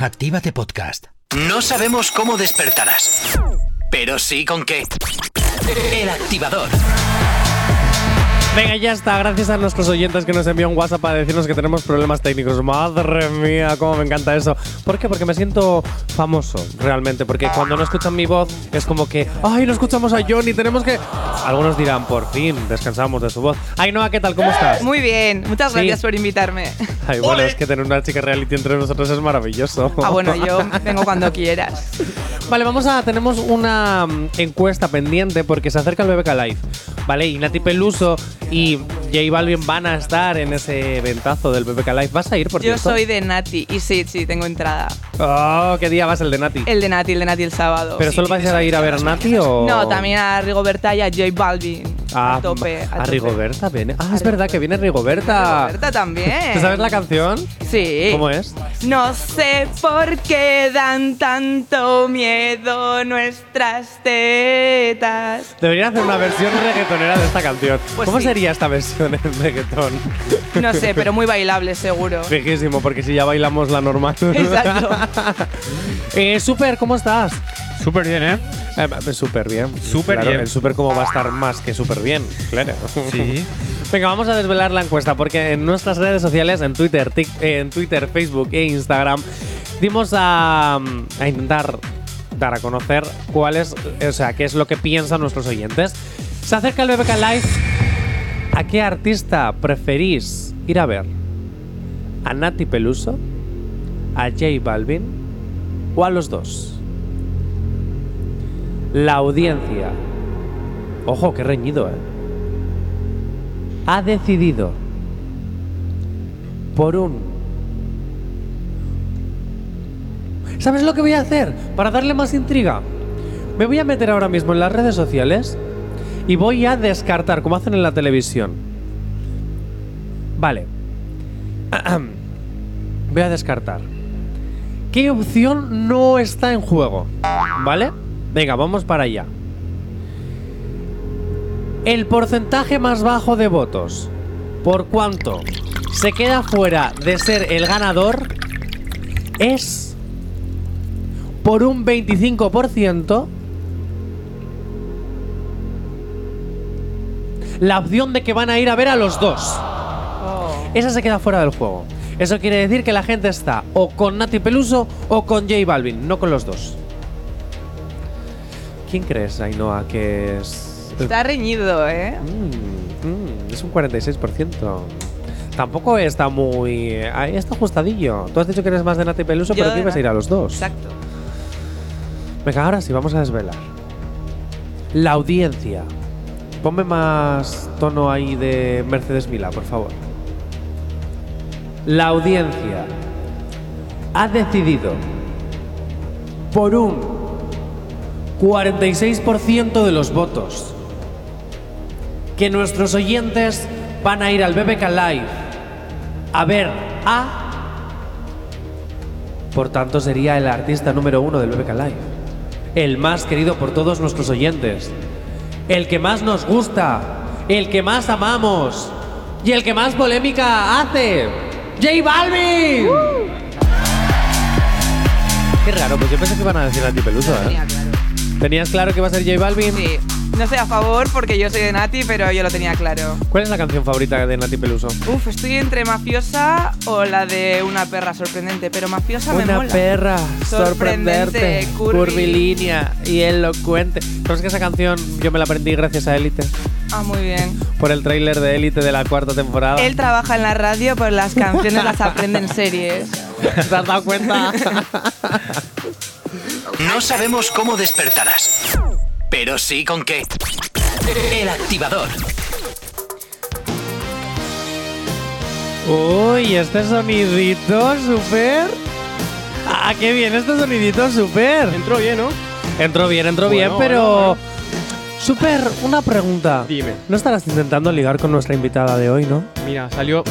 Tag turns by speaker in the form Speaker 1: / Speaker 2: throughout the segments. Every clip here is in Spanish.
Speaker 1: Actívate Podcast. No sabemos cómo despertarás, pero sí con qué. El activador.
Speaker 2: Venga, ya está. Gracias a nuestros oyentes que nos envían un WhatsApp para decirnos que tenemos problemas técnicos. Madre mía, cómo me encanta eso. ¿Por qué? Porque me siento famoso, realmente. Porque cuando no escuchan mi voz es como que, ay, no escuchamos a Johnny, tenemos que... Algunos dirán, por fin, descansamos de su voz. Ay, Noa, ¿qué tal? ¿Cómo estás?
Speaker 3: Muy bien, muchas
Speaker 2: Sí.
Speaker 3: gracias por invitarme.
Speaker 2: Ay, bueno, es que tener una chica reality entre nosotros es maravilloso.
Speaker 3: Ah, bueno, yo vengo cuando quieras.
Speaker 2: Vale, vamos a. Tenemos una mm, encuesta pendiente porque se acerca el BBK Live. Vale, y Nati Peluso y J Balvin van a estar en ese eventazo del BBK Live. ¿Vas a ir, por
Speaker 3: Yo
Speaker 2: cierto?
Speaker 3: soy de Nati y sí, sí, tengo entrada.
Speaker 2: Oh, ¿qué día vas el de Nati?
Speaker 3: El de Nati, el de Nati el sábado.
Speaker 2: ¿Pero solo vais a ir a ver a Nati o.?
Speaker 3: No, también a Rigoberta y a J Balvin.
Speaker 2: Ah,
Speaker 3: a tope.
Speaker 2: A,
Speaker 3: tope.
Speaker 2: Rigoberta viene. Ah,
Speaker 3: A
Speaker 2: es verdad que viene Rigoberta.
Speaker 3: Rigoberta también.
Speaker 2: ¿Te sabes la canción?
Speaker 3: Sí.
Speaker 2: ¿Cómo es?
Speaker 3: No sé por qué dan tanto miedo nuestras tetas.
Speaker 2: Deberían hacer una versión reggaetonera de esta canción.
Speaker 3: Pues
Speaker 2: ¿Cómo
Speaker 3: sí.
Speaker 2: sería esta versión en reggaetón?
Speaker 3: No sé, pero muy bailable seguro.
Speaker 2: Fijísimo, porque si ya bailamos la normal.
Speaker 3: Exacto.
Speaker 2: eh, Super, ¿cómo estás?
Speaker 4: Súper bien, ¿eh?
Speaker 2: Eh, súper bien.
Speaker 4: Súper
Speaker 2: Claro,
Speaker 4: bien.
Speaker 2: El súper cómo va a estar más que súper bien, claro.
Speaker 4: Sí.
Speaker 2: Venga, vamos a desvelar la encuesta porque en nuestras redes sociales, en Twitter, Tic- eh, en Twitter, Facebook e Instagram, dimos a, a intentar dar a conocer cuál es, o sea, qué es lo que piensan nuestros oyentes. Se acerca el BBK Live. ¿A qué artista preferís ir a ver? ¿A Nati Peluso? ¿A J Balvin? ¿O a los dos? La audiencia. Ojo, qué reñido, ¿eh? Ha decidido por un... ¿Sabes lo que voy a hacer? Para darle más intriga. Me voy a meter ahora mismo en las redes sociales y voy a descartar, como hacen en la televisión. Vale. Voy a descartar. ¿Qué opción no está en juego? ¿Vale? Venga, vamos para allá. El porcentaje más bajo de votos. Por cuánto se queda fuera de ser el ganador es por un 25% la opción de que van a ir a ver a los dos.
Speaker 3: Oh.
Speaker 2: Esa se queda fuera del juego. Eso quiere decir que la gente está o con Nati Peluso o con J Balvin, no con los dos. ¿Quién crees, Ainhoa, que es...?
Speaker 3: Está reñido, ¿eh?
Speaker 2: Mm, mm, es un 46%. Tampoco está muy... Ahí está ajustadillo. Tú has dicho que eres más de Nati Peluso,
Speaker 3: Yo
Speaker 2: pero que ibas a ir a los dos.
Speaker 3: Exacto.
Speaker 2: Venga, ahora sí, vamos a desvelar. La audiencia. Ponme más tono ahí de Mercedes Mila, por favor. La audiencia ha decidido por un 46% de los votos que nuestros oyentes van a ir al BBK Live a ver a... Por tanto, sería el artista número uno del BBK Live. El más querido por todos nuestros oyentes. El que más nos gusta. El que más amamos. Y el que más polémica hace. ¡J Balvin! Qué raro, pues yo pensé que iban a decir Nati Peluso,
Speaker 3: Lo tenía
Speaker 2: ¿eh? ¿Tenías claro que iba a ser J Balvin?
Speaker 3: Sí. No estoy a favor porque yo soy de Nati, pero yo lo tenía claro.
Speaker 2: ¿Cuál es la canción favorita de Nati Peluso?
Speaker 3: Uf, estoy entre mafiosa o la de una perra sorprendente, pero mafiosa me
Speaker 2: Una
Speaker 3: mola.
Speaker 2: perra, sorprenderte,
Speaker 3: Sorprendente, curvi.
Speaker 2: curvilínea y elocuente. ¿Sabes que esa canción yo me la aprendí gracias a Élite?
Speaker 3: Ah, muy bien.
Speaker 2: Por el tráiler de Élite de la cuarta temporada.
Speaker 3: Él trabaja en la radio, pero las canciones las aprende en series.
Speaker 2: ¿Te has dado cuenta?
Speaker 1: No sabemos cómo despertarás, pero sí con qué. El activador.
Speaker 2: Uy, este sonidito super. Ah, qué bien, este sonidito super.
Speaker 4: Entró bien, ¿no?
Speaker 2: Entró bien, entró
Speaker 4: Bueno,
Speaker 2: bien,
Speaker 4: bueno,
Speaker 2: pero.
Speaker 4: bueno.
Speaker 2: Super, una pregunta.
Speaker 4: Dime.
Speaker 2: No estarás intentando ligar con nuestra invitada de hoy, ¿no?
Speaker 4: Mira, salió.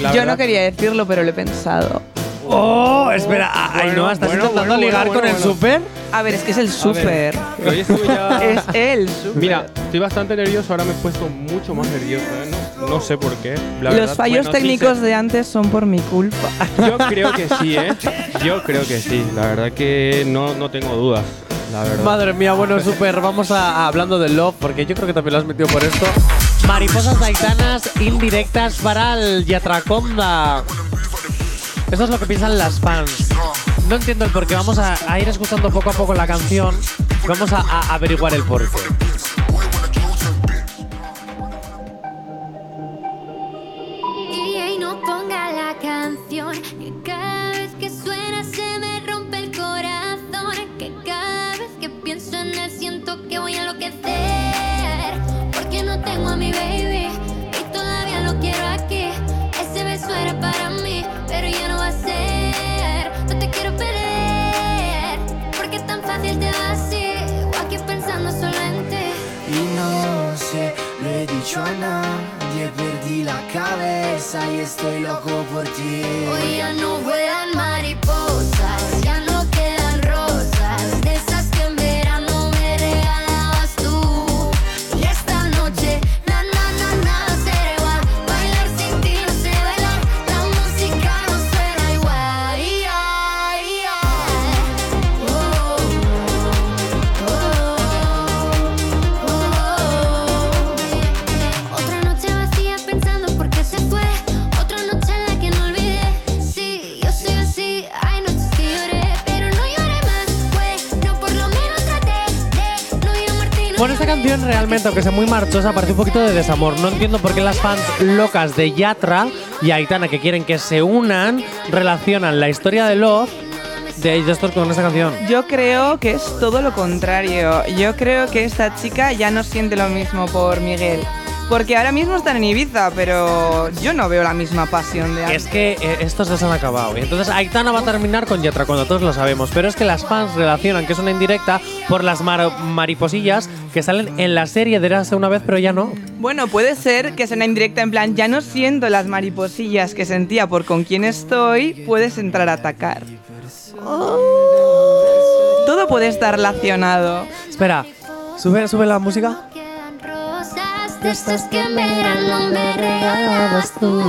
Speaker 4: la
Speaker 3: Yo
Speaker 4: verdad-
Speaker 3: no quería decirlo, pero lo he pensado.
Speaker 2: Oh, espera, ay,
Speaker 4: Bueno,
Speaker 2: no, ¿estás
Speaker 4: bueno,
Speaker 2: intentando
Speaker 4: bueno,
Speaker 2: ligar
Speaker 4: bueno,
Speaker 2: con el super?
Speaker 3: A ver, es que es el súper.
Speaker 4: Hoy estuve ya.
Speaker 3: Es el súper.
Speaker 4: Mira, estoy bastante nervioso, ahora me he puesto mucho más nervioso, ¿eh? No, No sé por qué. la
Speaker 3: Los
Speaker 4: verdad.
Speaker 3: fallos
Speaker 4: Bueno, sí
Speaker 3: técnicos
Speaker 4: sé.
Speaker 3: de antes son por mi culpa.
Speaker 4: Yo creo que sí, ¿eh? Yo creo que sí. La verdad que no, no tengo dudas. La verdad.
Speaker 2: Madre mía, bueno, súper. Vamos a, a- hablando del love, porque yo creo que también lo has metido por esto. Mariposas taitanas indirectas para el Yatraconda. Eso es lo que piensan las fans. No entiendo el por qué. Vamos a, ir escuchando poco a poco la canción. Vamos a, a averiguar el por
Speaker 5: no
Speaker 6: sé, lo he dicho a nadie, perdí la cabeza y estoy loco por ti.
Speaker 5: Hoy ya no vuelan mariposas, Bueno,
Speaker 2: esta canción realmente, aunque sea muy marchosa, parece un poquito de desamor. No entiendo por qué las fans locas de Yatra y Aitana, que quieren que se unan, relacionan la historia de Love de, estos con esta canción.
Speaker 3: Yo creo que es todo lo contrario. Yo creo que esta chica ya no siente lo mismo por Miguel. Porque ahora mismo están en Ibiza, pero yo no veo la misma pasión de antes.
Speaker 2: Es que eh, estos dos han acabado. Y entonces Aitana va a terminar con Yatra, cuando todos lo sabemos. Pero es que las fans relacionan que es una indirecta por las mar- mariposillas que salen en la serie de Érase una vez, pero ya no.
Speaker 3: Bueno, puede ser que sea una indirecta en plan, ya no siento las mariposillas que sentía por con quién estoy, puedes entrar a atacar. Todo puede estar relacionado.
Speaker 2: Espera, sube, sube la música.
Speaker 5: De esas que en verano me regalabas tú.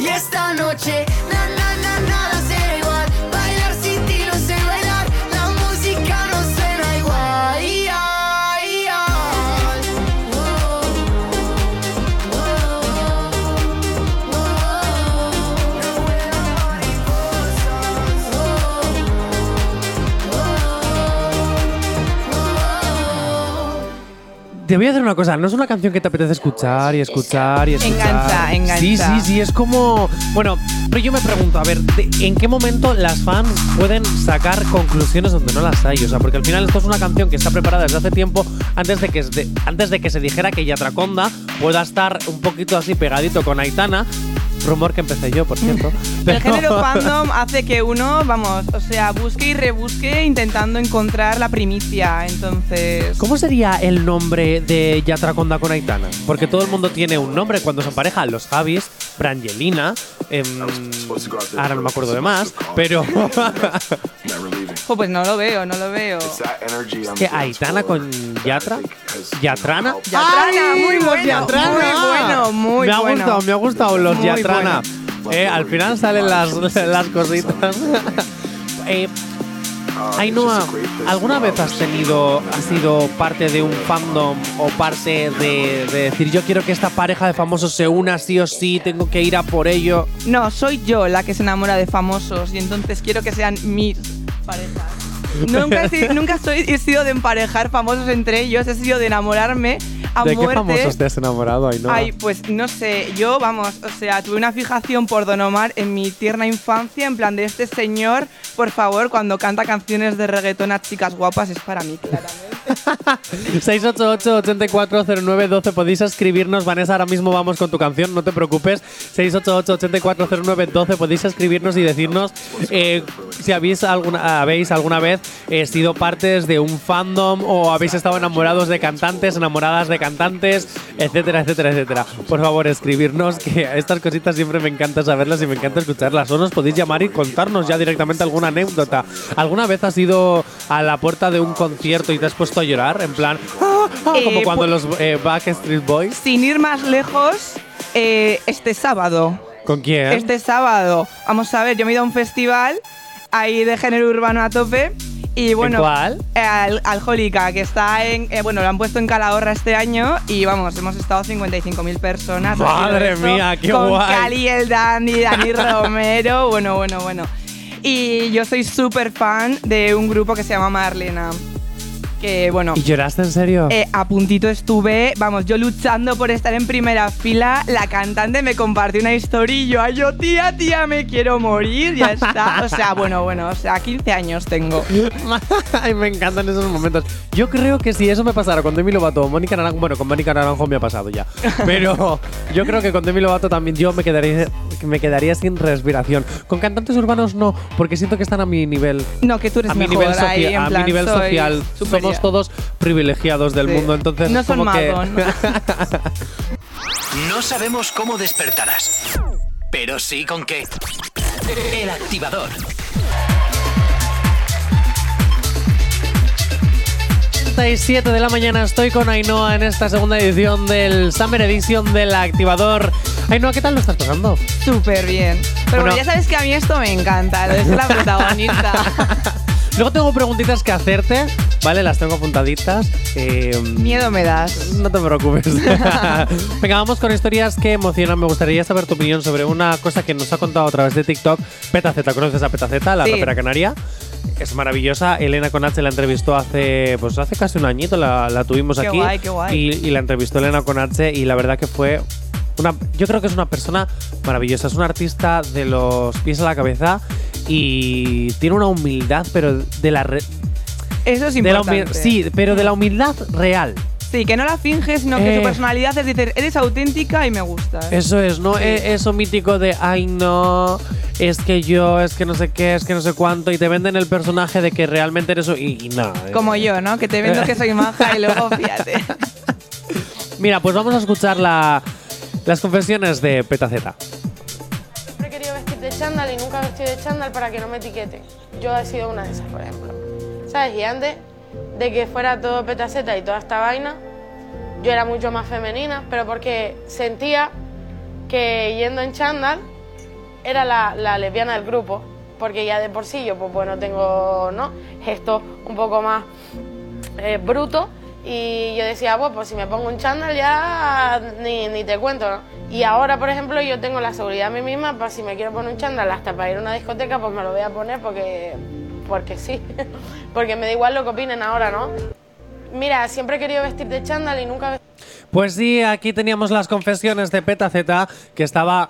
Speaker 6: Y esta noche,
Speaker 2: Te voy a decir una cosa, no es una canción que te apetece escuchar y escuchar y escuchar.
Speaker 3: Engancha, engancha.
Speaker 2: Sí, sí, sí, es como. Bueno, pero yo me pregunto, a ver, ¿de- ¿en qué momento las fans pueden sacar conclusiones donde no las hay? O sea, porque al final esto es una canción que está preparada desde hace tiempo, antes de que, se- antes de que se dijera que Yatraconda pueda estar un poquito así pegadito con Aitana. Rumor que empecé yo, por cierto.
Speaker 3: El género fandom hace que uno, vamos, o sea, busque y rebusque intentando encontrar la primicia. Entonces.
Speaker 2: ¿Cómo sería el nombre de Yatraconda con Aitana? Porque todo el mundo tiene un nombre cuando se empareja. Los Javis, Brangelina, em, ahora no me acuerdo de más, pero
Speaker 3: Jo, pues no lo veo, no lo veo.
Speaker 2: que Aitana con Yatra, Yatrana.
Speaker 3: Yatrana,
Speaker 2: ¡Ay,
Speaker 3: muy bueno,
Speaker 2: Yatrana!
Speaker 3: muy bueno, muy
Speaker 2: me ha
Speaker 3: bueno.
Speaker 2: gustado, me ha gustado los
Speaker 3: Muy
Speaker 2: Yatrana. Eh, al final salen las, las cositas. Eh, Ainhoa, ¿alguna vez has tenido, has sido parte de un fandom o parte de, de decir yo quiero que esta pareja de famosos se una sí o sí, tengo que ir a por ello?
Speaker 3: No, soy yo la que se enamora de famosos y entonces quiero que sean mis parejas. Nunca, he, nunca soy, he sido de emparejar famosos entre ellos, he sido de enamorarme a
Speaker 2: ¿De qué famosos te has enamorado, Ainhoa?
Speaker 3: Ay, pues no sé, yo, vamos, o sea, tuve una fijación por Don Omar en mi tierna infancia, en plan de este señor, por favor, cuando canta canciones de reggaetón a chicas guapas es para mí, claramente.
Speaker 2: 688-8409-12 podéis escribirnos. Vanessa, ahora mismo vamos con tu canción, no te preocupes. 688-8409-12 podéis escribirnos y decirnos eh, si habéis alguna, habéis alguna vez eh, sido partes de un fandom o habéis estado enamorados de cantantes, enamoradas de cantantes, etcétera, etcétera, etcétera. Por favor, escribirnos, que estas cositas siempre me encanta saberlas y me encanta escucharlas. O nos podéis llamar y contarnos ya directamente alguna anécdota. ¿Alguna vez has ido a la puerta de un concierto y te has a llorar? En plan, "Ah, ah", como
Speaker 3: Eh,
Speaker 2: cuando los eh, Backstreet Boys.
Speaker 3: Sin ir más lejos, Eh, este sábado.
Speaker 2: ¿Con quién?
Speaker 3: Este sábado. Vamos a ver, yo me he ido a un festival ahí de género urbano a tope. Y bueno,
Speaker 2: cuál?
Speaker 3: al, Alcohólica, que está en. eh, bueno, lo han puesto en Calahorra este año y vamos, hemos estado 55.000 personas.
Speaker 2: Madre mía, qué
Speaker 3: con
Speaker 2: guay.
Speaker 3: Cali el Dandy, Dani Romero. Bueno, bueno, bueno. Y yo soy súper fan de un grupo que se llama Marlena. Que bueno.
Speaker 2: ¿Y lloraste en serio?
Speaker 3: Eh, a puntito estuve, vamos, yo luchando por estar en primera fila. La cantante me compartió una historia y yo, ay, yo, tía, tía, me quiero morir, ya está. O sea, bueno, bueno, o sea, 15 años tengo.
Speaker 2: Ay, me encantan esos momentos. Yo creo que si eso me pasara con Demi Lovato o Mónica Naranjo, bueno, con Mónica Naranjo me ha pasado ya. Pero yo creo que con Demi Lovato también yo me quedaría, me quedaría sin respiración. Con cantantes urbanos no, porque siento que están a mi nivel.
Speaker 3: No, que tú eres
Speaker 2: A mi
Speaker 3: mejor
Speaker 2: nivel,
Speaker 3: ahí, en
Speaker 2: a mi nivel social.
Speaker 3: superior.
Speaker 2: Somos todos privilegiados del
Speaker 3: Sí.
Speaker 2: mundo, entonces
Speaker 3: No son
Speaker 2: como que
Speaker 3: magos, ¿no?
Speaker 1: No sabemos cómo despertarás, pero sí con qué. El activador.
Speaker 2: 7 de la mañana estoy con Ainhoa en esta segunda edición del Summer Edition del Activador. Ainhoa, ¿qué tal lo estás pasando?
Speaker 3: Súper bien. Pero
Speaker 2: Bueno.
Speaker 3: bueno, ya sabes que a mí esto me encanta, lo de ser la protagonista.
Speaker 2: Luego tengo preguntitas que hacerte, ¿vale? Las tengo apuntaditas. Eh,
Speaker 3: Miedo me das.
Speaker 2: No te preocupes. Venga, vamos con historias que emocionan. Me gustaría saber tu opinión sobre una cosa que nos ha contado a través de TikTok. Petaceta, ¿conoces a Petaceta, la
Speaker 3: Sí.
Speaker 2: rapera canaria? Es maravillosa. Elena Conache la entrevistó hace, pues hace casi un añito, la, la tuvimos
Speaker 3: Qué
Speaker 2: aquí.
Speaker 3: guay, qué guay.
Speaker 2: Y, y la entrevistó Elena Conache y la verdad que fue una, yo creo que es una persona maravillosa. Es una artista de los pies a la cabeza y tiene una humildad, pero de la re-
Speaker 3: Eso es importante.
Speaker 2: sí, pero de la humildad real.
Speaker 3: Sí, que no la finges, sino que
Speaker 2: Eh.
Speaker 3: su personalidad es decir, eres auténtica y me gusta.
Speaker 2: Eso es, ¿no?
Speaker 3: Sí.
Speaker 2: E- Eso mítico de, ay, no, es que yo, es que no sé qué, es que no sé cuánto, y te venden el personaje de que realmente eres. Y, y no.
Speaker 3: Como yo, ¿no? Que te vendo que soy maja y luego fíjate.
Speaker 2: Mira, pues vamos a escuchar la- las confesiones de Petaceta.
Speaker 7: Chándal y nunca vestido de chándal para que no me etiqueten. Yo he sido una de esas, por ejemplo. ¿Sabes? Y antes de que fuera todo petaceta y toda esta vaina, yo era mucho más femenina, pero porque sentía que yendo en chándal era la, lesbiana del grupo. Porque ya de por sí yo, pues bueno, tengo ¿no? gestos un poco más eh, brutos. Y yo decía, pues, pues si me pongo un chándal ya ni, ni te cuento. Y ahora, por ejemplo, yo tengo la seguridad a mí misma para si me quiero poner un chándal hasta para ir a una discoteca, pues me lo voy a poner porque, porque sí. porque me da igual lo que opinen ahora, ¿no? Mira, siempre he querido vestir de chándal y nunca
Speaker 2: Pues sí, aquí teníamos las confesiones de Petaceta, que estaba.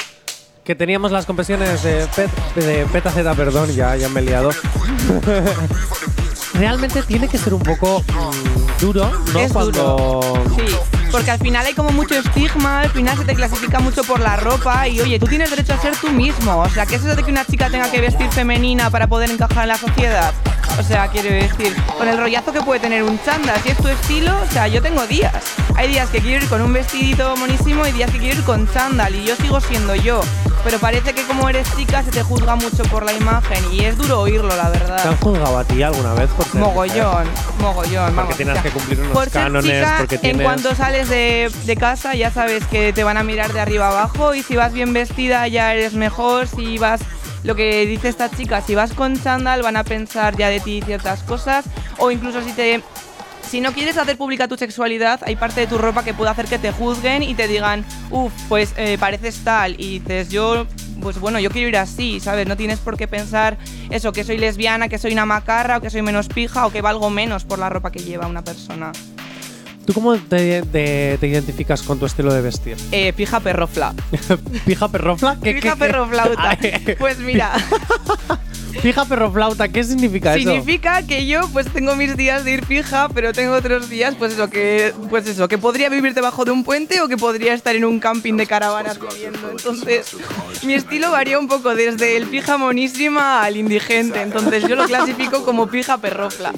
Speaker 2: Que teníamos las confesiones de, de Petaceta, perdón, ya, ya me he liado. Realmente tiene que ser un poco mm, duro, ¿no?
Speaker 3: Es
Speaker 2: Cuando.
Speaker 3: Sí, porque al final hay como mucho estigma, al final se te clasifica mucho por la ropa y oye, tú tienes derecho a ser tú mismo. O sea, ¿qué es eso de que una chica tenga que vestir femenina para poder encajar en la sociedad? O sea, quiero decir, con el rollazo que puede tener un chándal, si es tu estilo, o sea, yo tengo días. Hay días que quiero ir con un vestidito monísimo y días que quiero ir con chándal y yo sigo siendo yo. Pero parece que como eres chica se te juzga mucho por la imagen y es duro oírlo, la
Speaker 2: ¿Te
Speaker 3: verdad.
Speaker 2: han juzgado a ti alguna vez por ser mujer?
Speaker 3: Mogollón, mogollón. vamos,
Speaker 2: tienes
Speaker 3: o sea,
Speaker 2: que cumplir unos
Speaker 3: por ser
Speaker 2: cánones,
Speaker 3: chica,
Speaker 2: porque tienes-
Speaker 3: En cuanto sales de, de casa ya sabes que te van a mirar de arriba abajo y si vas bien vestida ya eres mejor, si vas... Lo que dice esta chica, si vas con chándal van a pensar ya de ti ciertas cosas o incluso si te... Si no quieres hacer pública tu sexualidad, hay parte de tu ropa que puede hacer que te juzguen y te digan, uff, pues eh, pareces tal. Y dices, yo, pues bueno, yo quiero ir así, ¿sabes? No tienes por qué pensar eso, que soy lesbiana, que soy una macarra o que soy menos pija o que valgo menos por la ropa que lleva una persona.
Speaker 2: ¿Tú cómo te, te- te identificas con tu estilo de vestir?
Speaker 3: Eh, pija perrofla.
Speaker 2: ¿Pija perrofla? ¿Qué-
Speaker 3: Pija
Speaker 2: qué-
Speaker 3: perroflauta. Pues mira,
Speaker 2: Pija perroflauta, ¿qué significa eso?
Speaker 3: significa que yo pues tengo mis días de ir pija, pero tengo otros días pues eso que pues eso, que podría vivir debajo de un puente o que podría estar en un camping de caravanas viviendo. Entonces, mi estilo varía un poco desde el pija monísima al indigente. Entonces, yo lo clasifico como pija perrofla.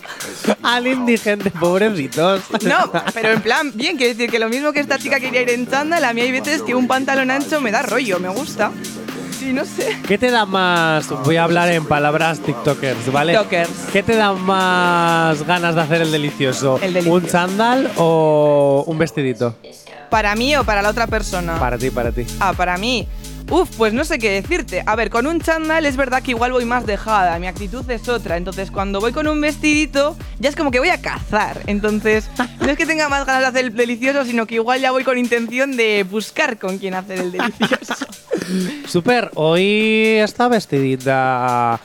Speaker 2: Al indigente, pobrecitos.
Speaker 3: No, pero en plan, bien, quiero decir que lo mismo que esta chica quería ir en chándal, a mí hay veces que un pantalón ancho me da rollo, me gusta. Sí, no sé.
Speaker 2: ¿Qué te da más? Voy a hablar en palabras TikTokers, ¿vale?
Speaker 3: TikTokers.
Speaker 2: ¿Qué te da más ganas de hacer el delicioso?
Speaker 3: El delicioso.
Speaker 2: ¿Un chándal o un vestidito?
Speaker 3: ¿Para mí o para la otra persona?
Speaker 2: Para ti, para ti.
Speaker 3: Ah, para mí. Uf, pues no sé qué decirte. A ver, con un chándal es verdad que igual voy más dejada, mi actitud es otra. Entonces, cuando voy con un vestidito, ya es como que voy a cazar. Entonces, no es que tenga más ganas de hacer el delicioso, sino que igual ya voy con intención de buscar con quién hacer el delicioso.
Speaker 2: Super, hoy está vestidita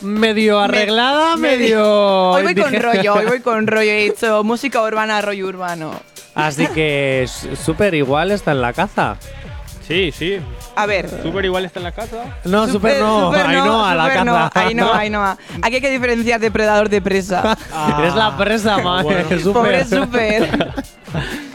Speaker 2: medio arreglada, medio.
Speaker 3: Hoy voy con rollo, hoy voy con rollo. He hecho música urbana, rollo urbano.
Speaker 2: Así que s- Super igual está en la caza.
Speaker 4: Sí, sí.
Speaker 3: A ver.
Speaker 4: Súper igual está en la casa.
Speaker 2: No, Super, no,
Speaker 3: super
Speaker 2: ahí no, a la
Speaker 3: super
Speaker 2: caza.
Speaker 3: no, ahí no, ahí no. Aquí hay que diferenciar de predador de presa.
Speaker 2: Eres la presa, madre. Super.
Speaker 3: Pobre super.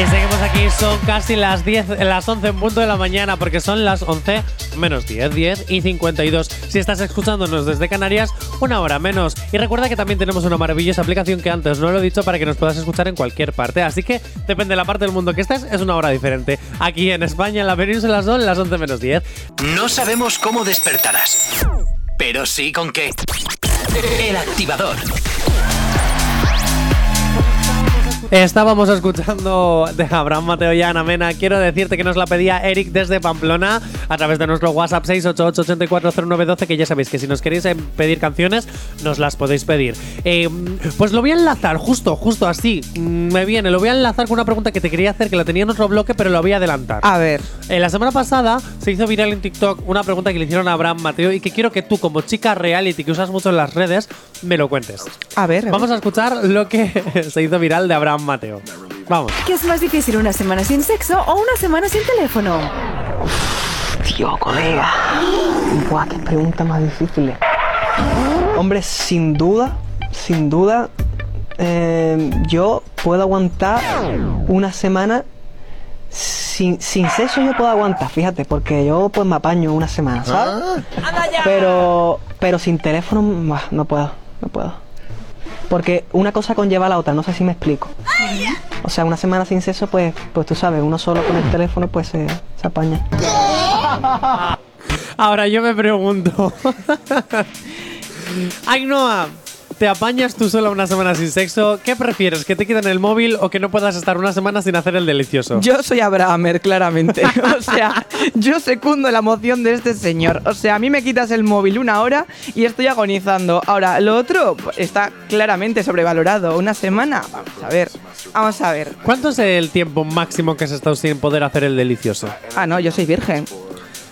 Speaker 2: Y seguimos aquí, son casi las 10, las 11 en punto de la mañana, porque son las 11 menos 10, 10 y 52. Si estás escuchándonos desde Canarias, una hora menos. Y recuerda que también tenemos una maravillosa aplicación que antes no lo he dicho para que nos puedas escuchar en cualquier parte. Así que depende de la parte del mundo que estés, es una hora diferente. Aquí en España, en la península, son las 11 menos 10.
Speaker 1: No sabemos cómo despertarás, pero sí con qué. El activador.
Speaker 2: Estábamos escuchando de Abraham Mateo y Ana Mena. Quiero decirte que nos la pedía Eric desde Pamplona a través de nuestro WhatsApp 688-840912, que ya sabéis que si nos queréis eh, pedir canciones, nos las podéis pedir. Eh, pues lo voy a enlazar, justo, justo así. mm, Me viene, lo voy a enlazar con una pregunta que te quería hacer, que la tenía en otro bloque, pero lo voy a adelantar.
Speaker 3: A ver.
Speaker 2: Eh, la semana pasada se hizo viral en TikTok una pregunta que le hicieron a Abraham Mateo y que quiero que tú, como chica reality que usas mucho en las redes, me lo cuentes.
Speaker 3: A ver. a ver.
Speaker 2: Vamos a escuchar lo que se hizo viral de Abraham Mateo. Vamos.
Speaker 8: ¿Qué es más difícil, una semana sin sexo o una semana sin teléfono?
Speaker 9: Tío, colega. Buah, qué pregunta más difícil. Hombre, sin duda, sin duda, eh, yo puedo aguantar una semana sin, sin sexo. Yo puedo aguantar, fíjate, porque yo pues me apaño una semana, ¿sabes? Pero, pero sin teléfono, no puedo, no puedo. Porque una cosa conlleva a la otra, no sé si me explico. O sea, una semana sin sexo, pues, pues tú sabes, uno solo con el teléfono, pues se, se apaña.
Speaker 2: Ahora yo me pregunto. Ainhoa, ¿te apañas tú sola una semana sin sexo? ¿Qué prefieres? ¿Que te quiten el móvil o que no puedas estar una semana sin hacer el delicioso?
Speaker 3: Yo soy Abrahamer, claramente. O sea, yo secundo la moción de este señor. O sea, a mí me quitas el móvil una hora y estoy agonizando. Ahora, lo otro está claramente sobrevalorado. Una semana, vamos a ver. Vamos a ver.
Speaker 2: ¿Cuánto es el tiempo máximo que has estado sin poder hacer el delicioso?
Speaker 3: Ah, no, yo soy virgen.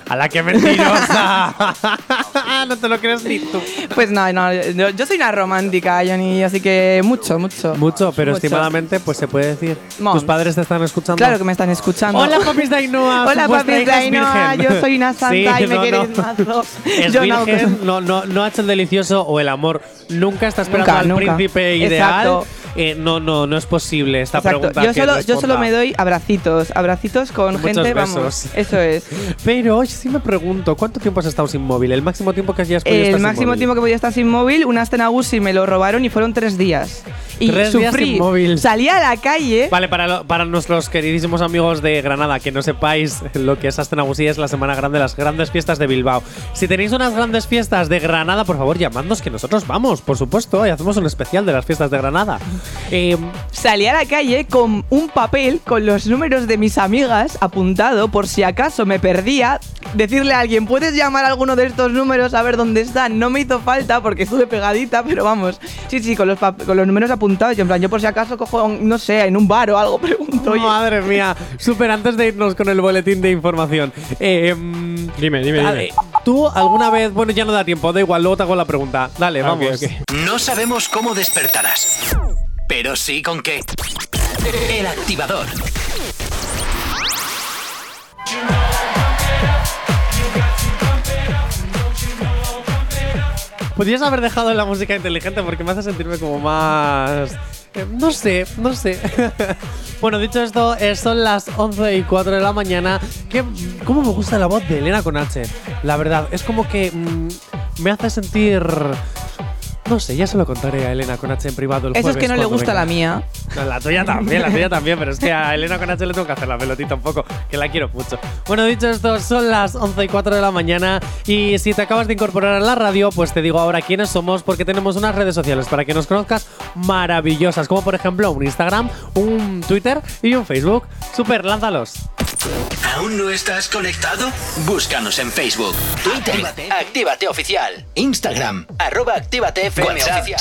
Speaker 2: ¡A la que mentirosa! no te lo crees ni tú.
Speaker 3: Pues no, no, yo, yo soy una romántica, Johnny, así que mucho, mucho.
Speaker 2: Mucho, pero
Speaker 3: Mucho.
Speaker 2: estimadamente, pues se puede decir. ¿Tus padres te están escuchando?
Speaker 3: Claro que me están escuchando.
Speaker 2: Hola, papis de Ainhoa.
Speaker 3: Hola,
Speaker 2: su- vuestra
Speaker 3: papis de
Speaker 2: hija es
Speaker 3: Ainhoa,
Speaker 2: virgen.
Speaker 3: yo soy una santa
Speaker 2: Sí,
Speaker 3: y me
Speaker 2: no,
Speaker 3: queréis
Speaker 2: no.
Speaker 3: mazo.
Speaker 2: Es
Speaker 3: Yo no-
Speaker 2: virgen, no, no, no ha hecho el delicioso o el amor. Nunca está esperando
Speaker 3: Nunca,
Speaker 2: al
Speaker 3: nunca.
Speaker 2: príncipe ideal.
Speaker 3: Exacto.
Speaker 2: Eh, no, no, no es posible esta
Speaker 3: Exacto.
Speaker 2: pregunta.
Speaker 3: Yo
Speaker 2: que
Speaker 3: solo, yo solo me doy abracitos, abracitos con
Speaker 2: Muchos
Speaker 3: gente,
Speaker 2: besos.
Speaker 3: vamos. Eso es.
Speaker 2: Pero hoy sí me pregunto, ¿cuánto tiempo has estado sin móvil? El máximo tiempo que hayas podido
Speaker 3: El
Speaker 2: estar sin
Speaker 3: máximo
Speaker 2: móvil.
Speaker 3: tiempo que podía estar sin móvil, un Astenagusi me lo robaron y fueron tres días. Y
Speaker 2: Tres días
Speaker 3: sufrí.
Speaker 2: sin móvil.
Speaker 3: Salí a la calle.
Speaker 2: Vale, para, lo- para nuestros queridísimos amigos de Granada, que no sepáis lo que es Astenagusí, es la semana grande, las grandes fiestas de Bilbao. Si tenéis unas grandes fiestas de Granada, por favor, llamadnos que nosotros vamos, por supuesto, y hacemos un especial de las fiestas de Granada. Eh,
Speaker 3: Salí a la calle con un papel con los números de mis amigas apuntado por si acaso me perdía. Decirle a alguien, ¿puedes llamar a alguno de estos números a ver dónde están? No me hizo falta porque estuve pegadita, pero vamos. Sí, sí, con los, con los números apuntados. Yo, en plan, yo por si acaso cojo, un- no sé, en un bar o algo, pregunto. Oye,
Speaker 2: madre mía, súper antes de irnos con el boletín de información. Eh, mm,
Speaker 4: Dime, dime, dime.
Speaker 2: ¿Tú alguna vez, bueno, ya no da tiempo, da igual, luego te hago la pregunta. Dale,
Speaker 4: Ah,
Speaker 2: vamos.
Speaker 1: No sabemos cómo despertarás, pero sí con qué. El activador.
Speaker 2: Podrías haber dejado la música inteligente porque me hace sentirme como más... eh, No sé, no sé. bueno, dicho esto, eh, son las 11 y 4 de la mañana. Que, ¿Cómo me gusta la voz de Elena con H? La verdad, es como que mm, me hace sentir... No sé, ya se lo contaré a Elena con H en privado el
Speaker 3: Eso es
Speaker 2: jueves
Speaker 3: que no le gusta
Speaker 2: venga.
Speaker 3: la mía.
Speaker 2: No, la tuya también, la tuya también, pero es que a Elena con H le tengo que hacer la pelotita un poco, que la quiero mucho. Bueno, dicho esto, son las 11 y 4 de la mañana y si te acabas de incorporar a la radio, pues te digo ahora quiénes somos porque tenemos unas redes sociales para que nos conozcas maravillosas, como por ejemplo un Instagram, un Twitter y un Facebook. Super, lánzalos.
Speaker 1: ¿Aún no estás conectado? Búscanos en Facebook, Twitter, Actívate, Oficial, Instagram, arroba Actívate FM
Speaker 10: WhatsApp,
Speaker 1: Oficial,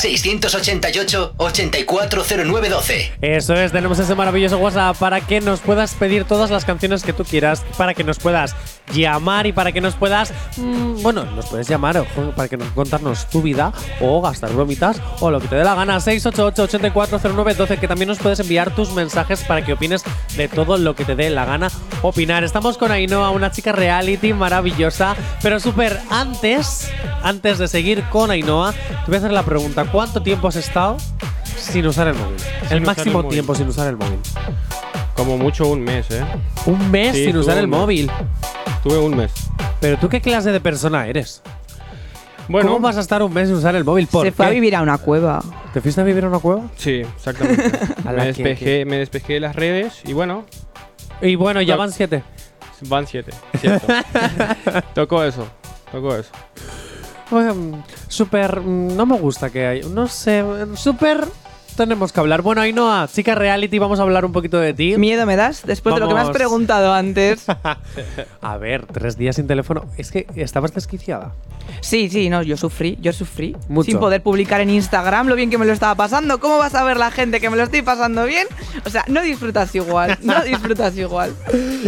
Speaker 1: 688-840912.
Speaker 2: Eso es, tenemos ese maravilloso WhatsApp para que nos puedas pedir todas las canciones que tú quieras, para que nos puedas llamar y para que nos puedas, mm, bueno, nos puedes llamar ojo, para que nos contarnos tu vida o gastar bromitas o lo que te dé la gana. 688-840912, que también nos puedes enviar tus mensajes para que opines de todo lo que te dé la gana opinar. Estamos con Ainhoa, una chica reality maravillosa, pero súper antes, antes de seguir con Ainhoa, te voy a hacer la pregunta, ¿cuánto tiempo has estado sin usar el móvil? el máximo
Speaker 4: el móvil.
Speaker 2: tiempo sin usar el móvil.
Speaker 4: Como mucho un mes, ¿eh?
Speaker 2: Un mes
Speaker 4: Sí,
Speaker 2: sin usar el
Speaker 4: mes.
Speaker 2: móvil.
Speaker 4: Tuve un mes.
Speaker 2: Pero tú qué clase de persona eres?
Speaker 4: Bueno,
Speaker 2: ¿Cómo vas a estar un mes sin usar el móvil? ¿Por
Speaker 3: Se fue a vivir a una cueva.
Speaker 2: ¿Te fuiste a vivir a una cueva?
Speaker 4: Sí, exactamente.
Speaker 2: A la
Speaker 4: me,
Speaker 2: que-
Speaker 4: despejé, me despejé de las redes y bueno,
Speaker 2: Y bueno, ya van siete.
Speaker 4: van siete. Cierto. tocó eso, tocó eso.
Speaker 2: Súper. mm, No me gusta que hay. No sé. Súper. Tenemos que hablar. Bueno, Ainhoa, chica reality, vamos a hablar un poquito de ti.
Speaker 3: ¿Miedo me das? Después de lo que me has preguntado antes.
Speaker 2: A ver, tres días sin teléfono. Es que estabas desquiciada.
Speaker 3: Sí, sí, no, yo sufrí, yo sufrí.
Speaker 2: Mucho.
Speaker 3: Sin poder publicar en Instagram lo bien que me lo estaba pasando. ¿Cómo vas a ver la gente que me lo estoy pasando bien? O sea, no disfrutas igual, no disfrutas igual.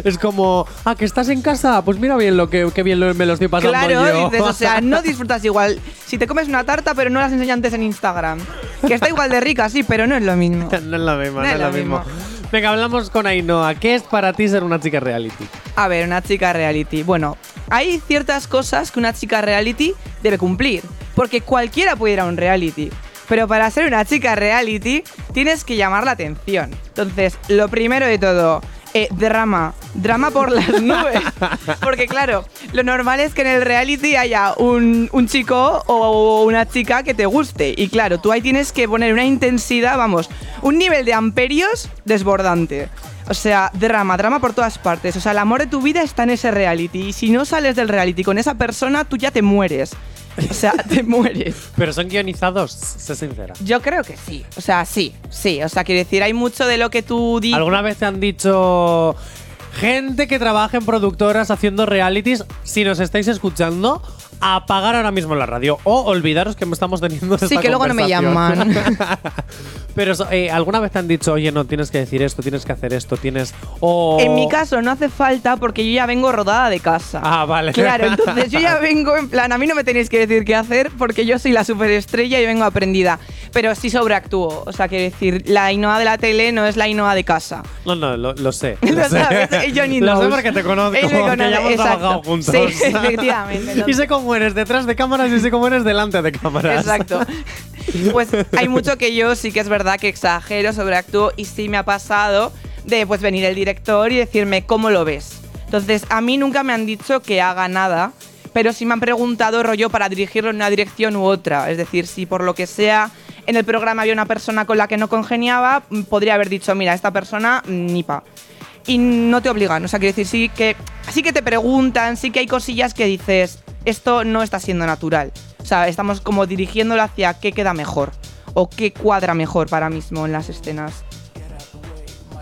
Speaker 2: Es como, ah, que estás en casa. Pues mira bien lo que, qué bien lo- me lo estoy pasando
Speaker 3: Claro,
Speaker 2: yo.
Speaker 3: dices, o sea, no disfrutas igual. Si te comes una tarta, pero no las enseñas antes en Instagram. Que está igual de rica, sí, pero no es lo mismo.
Speaker 2: no es lo mismo, no, es lo mismo. Venga, hablamos con Ainhoa. ¿Qué es para ti ser una chica reality?
Speaker 3: A ver, una chica reality. Bueno, hay ciertas cosas que una chica reality debe cumplir. Porque cualquiera puede ir a un reality. Pero para ser una chica reality tienes que llamar la atención. Entonces, lo primero de todo, eh, drama. Drama por las nubes. Porque claro, lo normal es que en el reality haya un, un chico o una chica que te guste. Y claro, tú ahí tienes que poner una intensidad, vamos, un nivel de amperios desbordante. O sea, drama, drama por todas partes. O sea, el amor de tu vida está en ese reality. Y si no sales del reality con esa persona, tú ya te mueres. O sea, te mueres.
Speaker 2: Pero son guionizados, sé sincera.
Speaker 3: Yo creo que sí. O sea, sí, sí. O sea, quiero decir, hay mucho de lo que tú dices.
Speaker 2: ¿Alguna vez te han dicho gente que trabaja en productoras haciendo realities? Si nos estáis escuchando, apagar ahora mismo la radio o olvidaros que estamos teniendo esta
Speaker 3: Sí, que luego no me llaman.
Speaker 2: Pero eh, ¿alguna vez te han dicho, oye, no, tienes que decir esto, tienes que hacer esto, tienes... O...
Speaker 3: En mi caso no hace falta porque yo ya vengo rodada de casa.
Speaker 2: Ah, vale.
Speaker 3: Claro, entonces yo ya vengo en plan, a mí no me tenéis que decir qué hacer porque yo soy la superestrella y vengo aprendida. Pero sí sobreactúo. O sea, quiero decir, la Ainhoa de la tele no es la Ainhoa de casa.
Speaker 2: No, no, lo, lo sé.
Speaker 3: Lo
Speaker 2: sé.
Speaker 3: sabes, Johnny
Speaker 2: Lo sé porque te conozco,
Speaker 3: Él me conoce, exacto.
Speaker 2: trabajado juntos.
Speaker 3: Sí, efectivamente.
Speaker 2: y sé cómo eres detrás de cámaras y sé cómo eres delante de cámaras.
Speaker 3: Exacto. Pues hay mucho que yo sí que es verdad que exagero, sobreactúo y sí me ha pasado de pues venir el director y decirme cómo lo ves. Entonces, a mí nunca me han dicho que haga nada, pero sí me han preguntado rollo para dirigirlo en una dirección u otra. Es decir, si por lo que sea en el programa había una persona con la que no congeniaba, podría haber dicho, mira, esta persona mm, ni pa. Y no te obligan, o sea, quiero decir, sí que, sí que te preguntan, sí que hay cosillas que dices, esto no está siendo natural. O sea, estamos como dirigiéndolo hacia qué queda mejor o qué cuadra mejor para mismo en las escenas.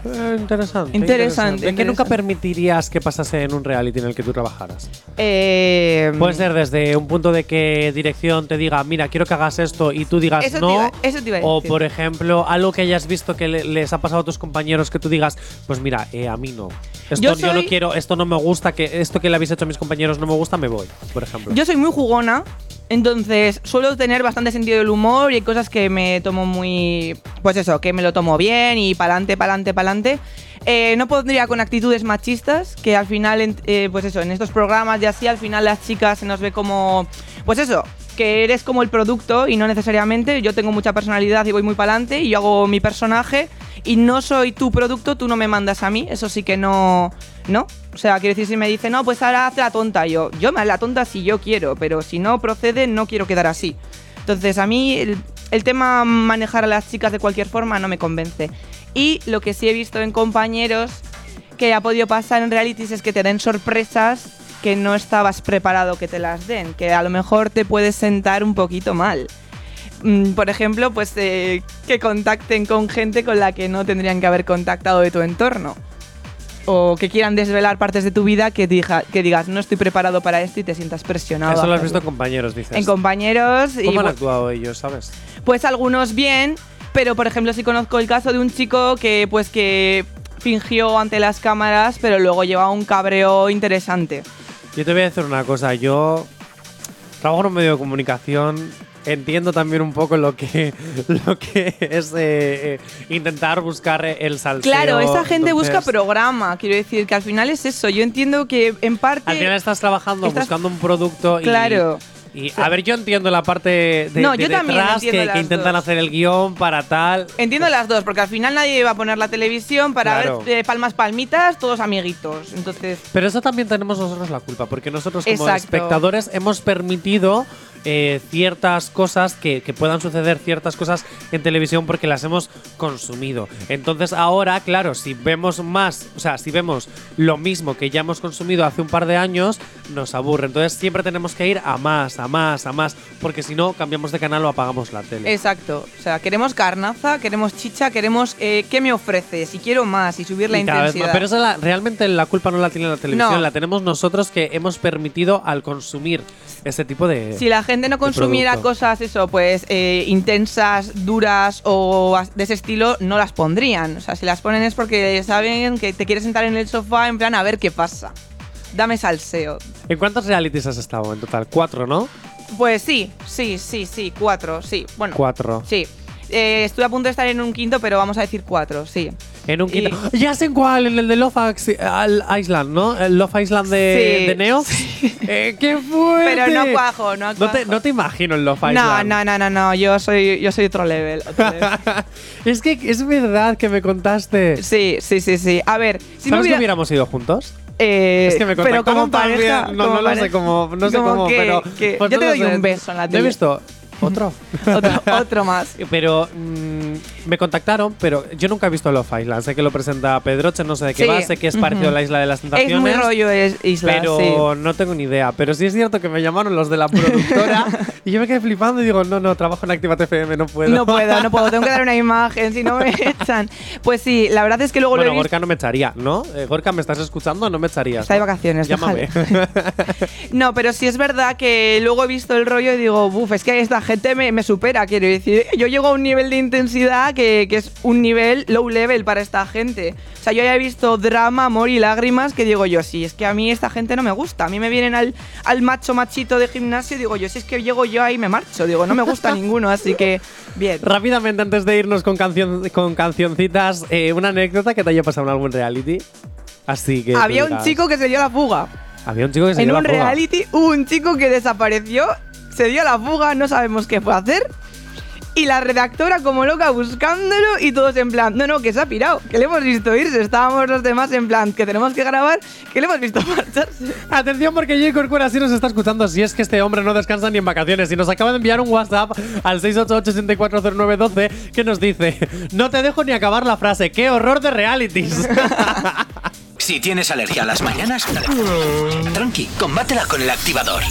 Speaker 2: Eh, interesante.
Speaker 3: Interesante,
Speaker 2: ¿De qué nunca permitirías que pasase en un reality en el que tú trabajaras?
Speaker 3: Eh,
Speaker 2: Puede ser desde un punto de que dirección te diga, mira, quiero que hagas esto y tú digas
Speaker 3: Eso te
Speaker 2: no.
Speaker 3: iba- eso te iba a
Speaker 2: o
Speaker 3: decir.
Speaker 2: por ejemplo, algo que hayas visto que le- les ha pasado a tus compañeros que tú digas, pues mira, eh, a mí no. Esto
Speaker 3: Yo
Speaker 2: yo, no quiero, esto no me gusta, que esto que le habéis hecho a mis compañeros no me gusta, me voy, por ejemplo.
Speaker 3: Yo soy muy jugona, entonces suelo tener bastante sentido del humor y hay cosas que me tomo muy. Pues eso, que me lo tomo bien y pa'lante, pa'lante, pa'lante. Eh, no pondría con actitudes machistas, que al final, eh, pues eso, en estos programas y así, al final las chicas se nos ve como. Pues eso, que eres como el producto y no necesariamente. Yo tengo mucha personalidad y voy muy pa'lante y yo hago mi personaje y no soy tu producto, tú no me mandas a mí, eso sí que no. ¿No? O sea, quiero decir, si me dice, no, pues ahora haz la tonta, yo, yo me haz la tonta si yo quiero, pero si no procede, no quiero quedar así. Entonces, a mí el, tema manejar a las chicas de cualquier forma no me convence. Y lo que sí he visto en compañeros que ha podido pasar en realities es que te den sorpresas que no estabas preparado que te las den, que a lo mejor te puedes sentar un poquito mal. Mm, Por ejemplo, pues eh, que contacten con gente con la que no tendrían que haber contactado de tu entorno. O que quieran desvelar partes de tu vida que, diga- que digas, no estoy preparado para esto y te sientas presionado.
Speaker 2: Eso lo has visto en compañeros, dices.
Speaker 3: En compañeros y
Speaker 2: ¿Cómo han actuado ellos, sabes?
Speaker 3: pues algunos bien, pero por ejemplo sí conozco el caso de un chico que pues que fingió ante las cámaras, pero luego llevaba un cabreo interesante.
Speaker 2: Yo te voy a decir una cosa. Yo trabajo en un medio de comunicación. Entiendo también un poco lo que, lo que es eh, eh, intentar buscar el salseo.
Speaker 3: Claro, esa gente busca programa, quiero decir que al final es eso. Yo entiendo que en parte
Speaker 2: Al final estás trabajando
Speaker 3: estás-
Speaker 2: buscando un producto
Speaker 3: Claro.
Speaker 2: Y, a ver, yo entiendo la parte de,
Speaker 3: No,
Speaker 2: de
Speaker 3: yo también
Speaker 2: detrás que, que intentan
Speaker 3: dos.
Speaker 2: hacer el guion para tal.
Speaker 3: Entiendo las dos, porque al final nadie va a poner la televisión para
Speaker 2: Claro.
Speaker 3: ver eh, palmas palmitas, todos amiguitos. Entonces,
Speaker 2: Pero eso también tenemos nosotros la culpa, porque nosotros como
Speaker 3: Exacto.
Speaker 2: espectadores hemos permitido eh, ciertas cosas, que, que puedan suceder ciertas cosas en televisión porque las hemos consumido. Entonces ahora, claro, si vemos más, o sea, si vemos lo mismo que ya hemos consumido hace un par de años, nos aburre. Entonces siempre tenemos que ir a más, a más, a más, porque si no, cambiamos de canal o apagamos la tele.
Speaker 3: exacto. O sea, queremos carnaza, queremos chicha, queremos eh, qué me ofreces, si quiero más y subir la
Speaker 2: Y
Speaker 3: intensidad.
Speaker 2: Pero esa la- realmente la culpa no la tiene la televisión,
Speaker 3: No.
Speaker 2: la tenemos nosotros que hemos permitido al consumir tipo de.
Speaker 3: Si la gente no consumiera cosas, eso, pues eh, intensas, duras o de ese estilo, no las pondrían. O sea, si las ponen es porque saben que te quieres sentar en el sofá en plan a ver qué pasa. Dame salseo.
Speaker 2: ¿En cuántos realities has estado en total? Cuatro, ¿no?
Speaker 3: Pues sí, sí, sí, sí, cuatro, sí. Bueno,
Speaker 2: Cuatro.
Speaker 3: sí. Eh, estuve a punto de estar en un quinto, pero vamos a decir cuatro, sí.
Speaker 2: En un
Speaker 3: Y-
Speaker 2: quinto. Ya sé en cuál, en el de Love Island, ¿no? El Love Island de,
Speaker 3: Sí,
Speaker 2: de Neo. Eh, ¡Qué fuerte!
Speaker 3: Pero no cuajo, no
Speaker 2: No te,
Speaker 3: cuajo.
Speaker 2: no te imagino en Love
Speaker 3: No,
Speaker 2: Island.
Speaker 3: no, no, no, no, yo soy, yo soy otro level. otro level.
Speaker 2: es que es verdad que me contaste.
Speaker 3: sí, sí, sí, sí. A ver, si
Speaker 2: ¿Sabes
Speaker 3: hubiera-
Speaker 2: que hubiéramos ido juntos?
Speaker 3: Eh,
Speaker 2: es que me
Speaker 3: pero como
Speaker 2: también.
Speaker 3: pareja,
Speaker 2: No,
Speaker 3: como
Speaker 2: no lo sé
Speaker 3: pareja.
Speaker 2: cómo, no sé cómo,
Speaker 3: que-
Speaker 2: pero.
Speaker 3: que
Speaker 2: pues
Speaker 3: yo
Speaker 2: no
Speaker 3: te doy
Speaker 2: sé.
Speaker 3: un beso en la
Speaker 2: ¿No he
Speaker 3: tele.
Speaker 2: visto? Otro.
Speaker 3: otro, otro más.
Speaker 2: Pero mm, me contactaron, pero yo nunca he visto Love Island. Sé que lo presenta Pedroche, no sé de qué
Speaker 3: Sí.
Speaker 2: va, sé que es parecido a la Isla de las Tentaciones.
Speaker 3: Es muy rollo es isla,
Speaker 2: Pero
Speaker 3: sí.
Speaker 2: no tengo ni idea. Pero sí es cierto que me llamaron los de la productora y yo me quedé flipando y digo, no, no, trabajo en Activa FM, no puedo.
Speaker 3: No puedo, no puedo, tengo que dar una imagen, si no me echan. Pues sí, la verdad es que luego
Speaker 2: Bueno,
Speaker 3: lo he visto.
Speaker 2: Gorka no me echaría, ¿no? Eh, Gorka, ¿me estás escuchando? No me echarías.
Speaker 3: Está de vacaciones,
Speaker 2: Llámame.
Speaker 3: No, pero sí es verdad que luego he visto el rollo y digo, buf, es que esta gente me, me supera, quiero decir. Yo llego a un nivel de intensidad que, que es un nivel low level para esta gente. O sea, yo ya he visto drama, amor y lágrimas que digo yo, sí, es que a mí esta gente no me gusta. A mí me vienen al, al macho machito de gimnasio y digo yo, si es que llego yo ahí me marcho. Digo, no me gusta ninguno, así que bien.
Speaker 2: Rápidamente, antes de irnos con, canción, con cancioncitas, eh, una anécdota que te haya pasado en algún reality. Así que.
Speaker 3: Había un chico que se dio la fuga.
Speaker 2: Había un chico que se
Speaker 3: en
Speaker 2: dio
Speaker 3: un
Speaker 2: la fuga.
Speaker 3: reality hubo un chico que desapareció, se dio la fuga, no sabemos qué fue a hacer. Y la redactora como loca buscándolo y todos en plan, no, no, que se ha pirado, que le hemos visto irse. Estábamos los demás en plan, que tenemos que grabar, que le hemos visto marcharse.
Speaker 2: Atención porque J. Corcuera sí nos está escuchando. Si es que este hombre no descansa ni en vacaciones. Y nos acaba de enviar un WhatsApp al 688-640912 que nos dice: No te dejo ni acabar la frase. ¡Qué horror de realities!
Speaker 1: Si tienes alergia a las mañanas, tranqui, combátela con el activador.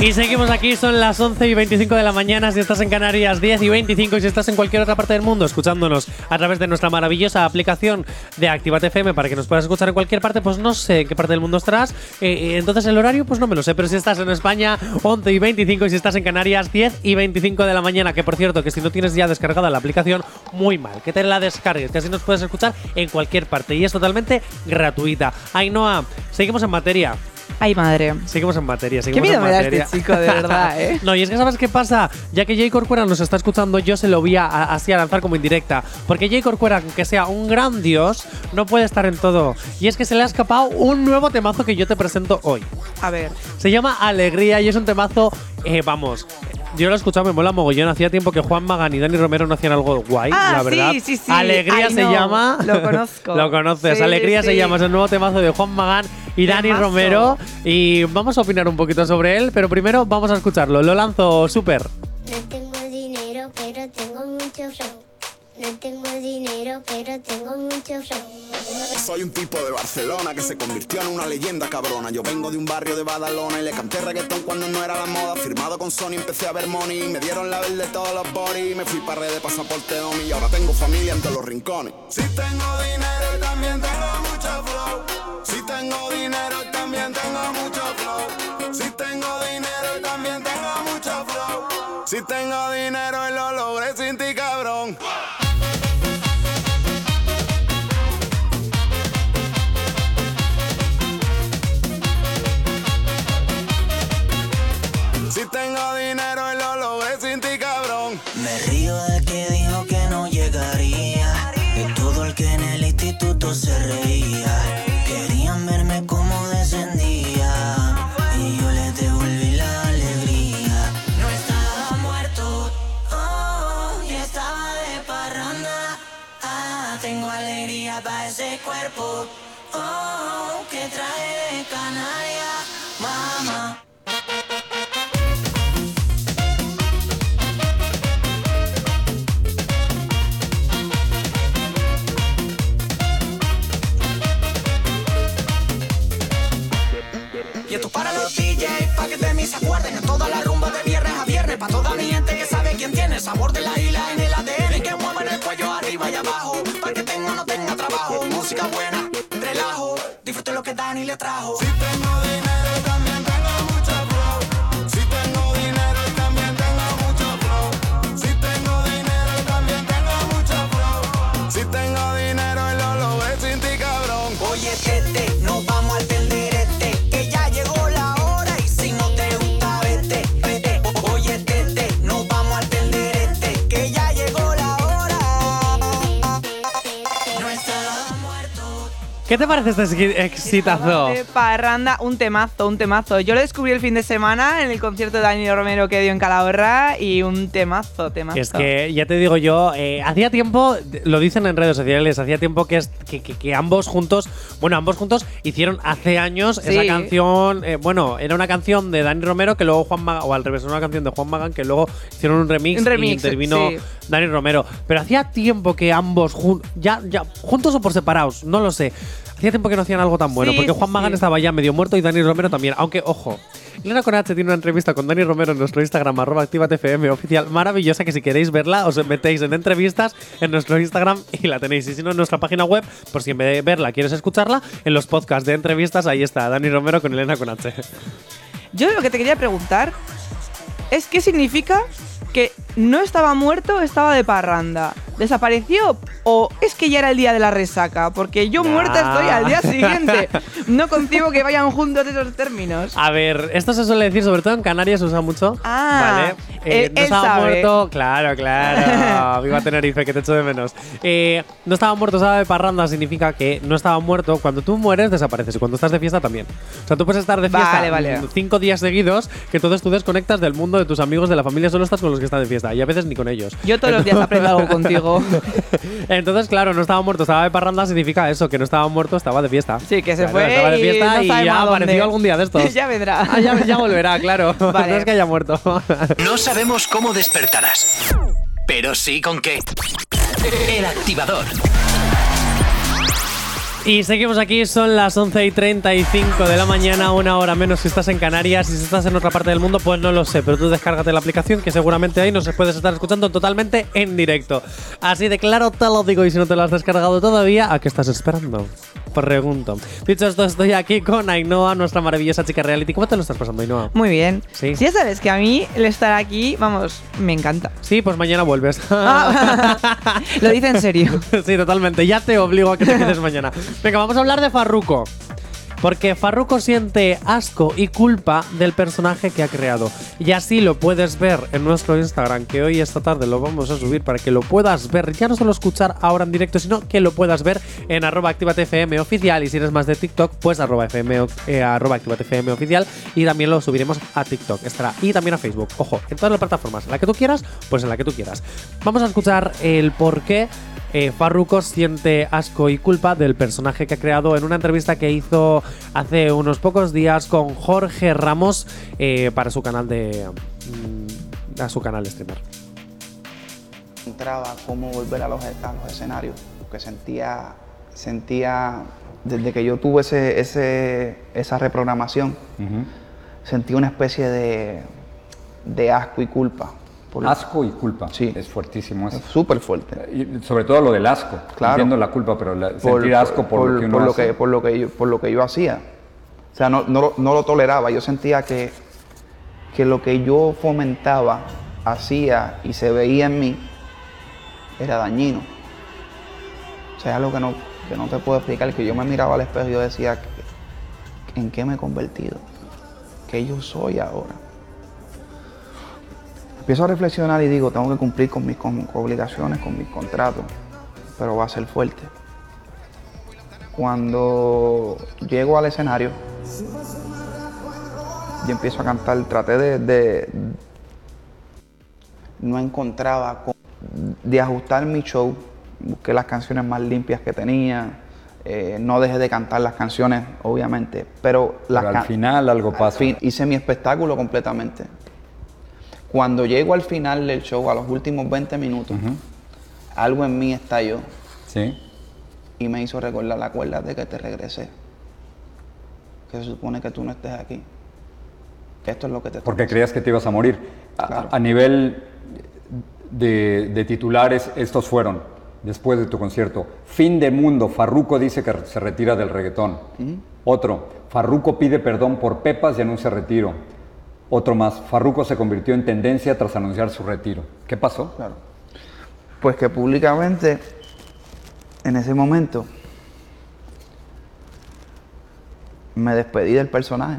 Speaker 2: Y seguimos aquí, son las 11 y 25 de la mañana. Si estás en Canarias, 10 y 25. Y si estás en cualquier otra parte del mundo, escuchándonos a través de nuestra maravillosa aplicación de Activate FM para que nos puedas escuchar en cualquier parte, pues no sé en qué parte del mundo estarás. Eh, eh, entonces el horario, pues no me lo sé. Pero si estás en España, 11 y 25. Y si estás en Canarias, 10 y 25 de la mañana. Que por cierto, que si no tienes ya descargada la aplicación, muy mal. Que te la descargues, que así nos puedes escuchar en cualquier parte. Y es totalmente gratuita. Ainhoa, seguimos en materia.
Speaker 3: Ay, madre.
Speaker 2: Seguimos en materia,
Speaker 3: Qué
Speaker 2: seguimos
Speaker 3: miedo
Speaker 2: en
Speaker 3: me da
Speaker 2: materia.
Speaker 3: este chico, de verdad, ¿eh?
Speaker 2: no, y es que ¿sabes qué pasa? Ya que Jay Corcuera nos está escuchando, yo se lo voy a, a- así a lanzar como indirecta. Porque Jay Corcuera, aunque sea un gran dios, no puede estar en todo. Y es que se le ha escapado un nuevo temazo que yo te presento hoy.
Speaker 3: A ver.
Speaker 2: Se llama Alegría y es un temazo, eh, vamos, yo lo he escuchado, me mola mogollón. Hacía tiempo que Juan Magán y Dani Romero no hacían algo guay,
Speaker 3: Ah,
Speaker 2: la
Speaker 3: sí,
Speaker 2: verdad.
Speaker 3: sí, sí.
Speaker 2: Alegría
Speaker 3: I
Speaker 2: se llama.
Speaker 3: Lo conozco.
Speaker 2: lo conoces.
Speaker 3: Sí,
Speaker 2: Alegría se
Speaker 3: sí.
Speaker 2: llama, es el nuevo temazo de Juan Magán y Dani
Speaker 3: Temazo.
Speaker 2: Romero. Y vamos a opinar un poquito sobre él, pero primero vamos a escucharlo. Lo lanzo súper.
Speaker 11: No tengo dinero, pero tengo mucho flow. No tengo dinero, pero tengo mucho flow.
Speaker 10: Soy un tipo de Barcelona que se convirtió en una leyenda cabrona. Yo vengo de un barrio de Badalona y le canté reggaetón cuando no era la moda. Firmado con Sony empecé a ver money. Me dieron la verde todos los body. Me fui para red de pasaporte Omi y ahora tengo familia en todos los rincones. Si tengo dinero y también tengo mucho flow. Si tengo dinero y también tengo mucho flow. Si tengo dinero y también tengo mucho flow. Si tengo dinero y lo logré sin ti,
Speaker 6: cuerpo. Oh, que trae de Canarias. Mamá. Y esto para los DJs, pa' que de mí se acuerden En toda la rumba de viernes a viernes Pa' toda mi gente que sabe quién tiene el sabor de la Dani le trajo
Speaker 2: ¿Qué te parece este exi- exitazo?
Speaker 3: Parranda, un temazo, un temazo. Yo lo descubrí el fin de semana en el concierto de Dani Romero que dio en Calahorra y un temazo, temazo.
Speaker 2: Es que ya te digo yo, eh, hacía tiempo, lo dicen en redes sociales, hacía tiempo que, es- que, que- que ambos juntos, bueno, ambos juntos hicieron hace años
Speaker 3: Sí.
Speaker 2: esa canción, eh, bueno, era una canción de Dani Romero que luego Juan Magán, o al revés, era una canción de Juan Magán que luego hicieron un remix,
Speaker 3: Un remix,
Speaker 2: y intervino
Speaker 3: sí.
Speaker 2: Dani Romero. Pero hacía tiempo que ambos, jun- ya, ya, juntos o por separados, no lo sé. Hacía tiempo que no hacían algo tan bueno,
Speaker 3: Sí,
Speaker 2: porque Juan Magán
Speaker 3: sí.
Speaker 2: estaba ya medio muerto y Dani Romero también. Aunque, ojo, Elena con H tiene una entrevista con Dani Romero en nuestro Instagram, arroba activatfm oficial, maravillosa, que si queréis verla, os metéis en entrevistas en nuestro Instagram y la tenéis. Y si no, en nuestra página web, por si en vez de verla quieres escucharla, en los podcasts de entrevistas, ahí está, Dani Romero con Elena con H.
Speaker 3: Yo lo que te quería preguntar es qué significa que no estaba muerto, estaba de parranda. ¿Desapareció o es que ya era el día de la resaca? Porque yo
Speaker 2: Nah.
Speaker 3: muerta estoy al día siguiente. No concibo que vayan juntos esos términos.
Speaker 2: A ver, esto se suele decir, sobre todo en Canarias se usa mucho.
Speaker 3: Ah,
Speaker 2: ¿Vale? Eh,
Speaker 3: él-
Speaker 2: no
Speaker 3: él
Speaker 2: estaba
Speaker 3: sabe.
Speaker 2: muerto, claro, claro. Viva Tenerife, que te echo de menos. Eh, no estaba muerto, estaba de parranda, significa que no estaba muerto. Cuando tú mueres, desapareces. Y cuando estás de fiesta, también. O sea, tú puedes estar de fiesta
Speaker 3: Vale, vale.
Speaker 2: mm, cinco días seguidos, que entonces tú desconectas del mundo, de tus amigos, de la familia, solo estás con los que están de fiesta. Y a veces ni con ellos.
Speaker 3: Yo todos los días aprendo algo contigo.
Speaker 2: Entonces, claro, no estaba muerto, estaba de parranda, significa eso, que no estaba muerto, estaba de fiesta.
Speaker 3: Sí, que se
Speaker 2: Claro,
Speaker 3: fue
Speaker 2: Estaba de
Speaker 3: y
Speaker 2: fiesta
Speaker 3: no
Speaker 2: y,
Speaker 3: sabemos
Speaker 2: ya apareció algún día de estos.
Speaker 3: ya vendrá.
Speaker 2: Ah, ya, ya volverá, claro.
Speaker 3: Vale.
Speaker 2: no es que haya muerto.
Speaker 1: No sabemos cómo despertarás, pero sí con qué. El activador.
Speaker 2: Y seguimos aquí, son las 11 y 35 de la mañana, una hora menos si estás en Canarias. Y si estás en otra parte del mundo, pues no lo sé, pero tú descárgate la aplicación que seguramente ahí nos puedes estar escuchando totalmente en directo. Así de claro te lo digo, y si no te lo has descargado todavía, ¿a qué estás esperando? Pregunto. Dicho esto, estoy aquí con Ainhoa, nuestra maravillosa chica reality. ¿Cómo te lo estás pasando, Ainhoa?
Speaker 3: Muy bien.
Speaker 2: Sí.
Speaker 3: Ya sabes que a mí el estar aquí, vamos, me encanta.
Speaker 2: Sí, pues mañana vuelves.
Speaker 3: Ah, lo dice en serio.
Speaker 2: sí, totalmente. Ya te obligo a que te quedes mañana. Venga, vamos a hablar de Farruko. Porque Farruko siente asco y culpa del personaje que ha creado. Y así lo puedes ver en nuestro Instagram, que hoy esta tarde lo vamos a subir para que lo puedas ver. Ya no solo escuchar ahora en directo, sino que lo puedas ver en arroba activatefm oficial. Y si eres más de TikTok, pues arroba, FM, eh, arroba activatefm oficial. Y también lo subiremos a TikTok. Estará. Y también a Facebook. Ojo, en todas las plataformas. En la que tú quieras, pues en la que tú quieras. Vamos a escuchar el por qué eh, Farruko siente asco y culpa del personaje que ha creado en una entrevista que hizo hace unos pocos días con Jorge Ramos eh, para su canal de mm, a su canal de streamer.
Speaker 12: encontraba cómo volver a los, a los escenarios, porque sentía, sentía, desde que yo tuve ese, ese- esa reprogramación, sentí una especie de, de asco y culpa. Por-
Speaker 13: Asco y culpa.
Speaker 12: Sí.
Speaker 13: Es fuertísimo eso.
Speaker 12: Es súper fuerte.
Speaker 13: Y sobre todo lo del asco.
Speaker 12: Claro.
Speaker 13: Entiendo la culpa, pero la- sentir asco por, lo que uno
Speaker 12: por lo
Speaker 13: hace.
Speaker 12: que, por lo que yo, por lo que yo hacía. O sea, no, no, lo- no lo toleraba. Yo sentía que, que lo que yo fomentaba, hacía y se veía en mí era dañino. O sea, algo que no, que no te puedo explicar, que yo me miraba al espejo y yo decía, ¿en qué me he convertido? ¿Qué yo soy ahora? Empiezo a reflexionar y digo, tengo que cumplir con mis con- obligaciones, con mis contratos, pero va a ser fuerte. Cuando llego al escenario, yo empiezo a cantar, traté de, de- no encontraba cómo- de ajustar mi show, busqué las canciones más limpias que tenía, eh, no dejé de cantar las canciones, obviamente, pero, las
Speaker 13: Pero al final algo
Speaker 12: fin, hice mi espectáculo completamente. Cuando llego al final del show, a los últimos 20 minutos, algo en mí estalló
Speaker 13: Sí.
Speaker 12: y me hizo recordar, acuérdate que te regresé. Que se supone que tú no estés aquí. Esto es lo que te
Speaker 13: Porque creías que te ibas a morir. A-
Speaker 12: Claro.
Speaker 13: A, nivel de, de titulares, estos fueron, después de tu concierto. Fin de mundo, Farruko dice que se retira del reggaetón. Otro, Farruko pide perdón por Pepas y anuncia retiro. Otro más, Farruko se convirtió en tendencia tras anunciar su retiro. ¿Qué pasó?
Speaker 12: Claro. Pues que públicamente, en ese momento, me despedí del personaje.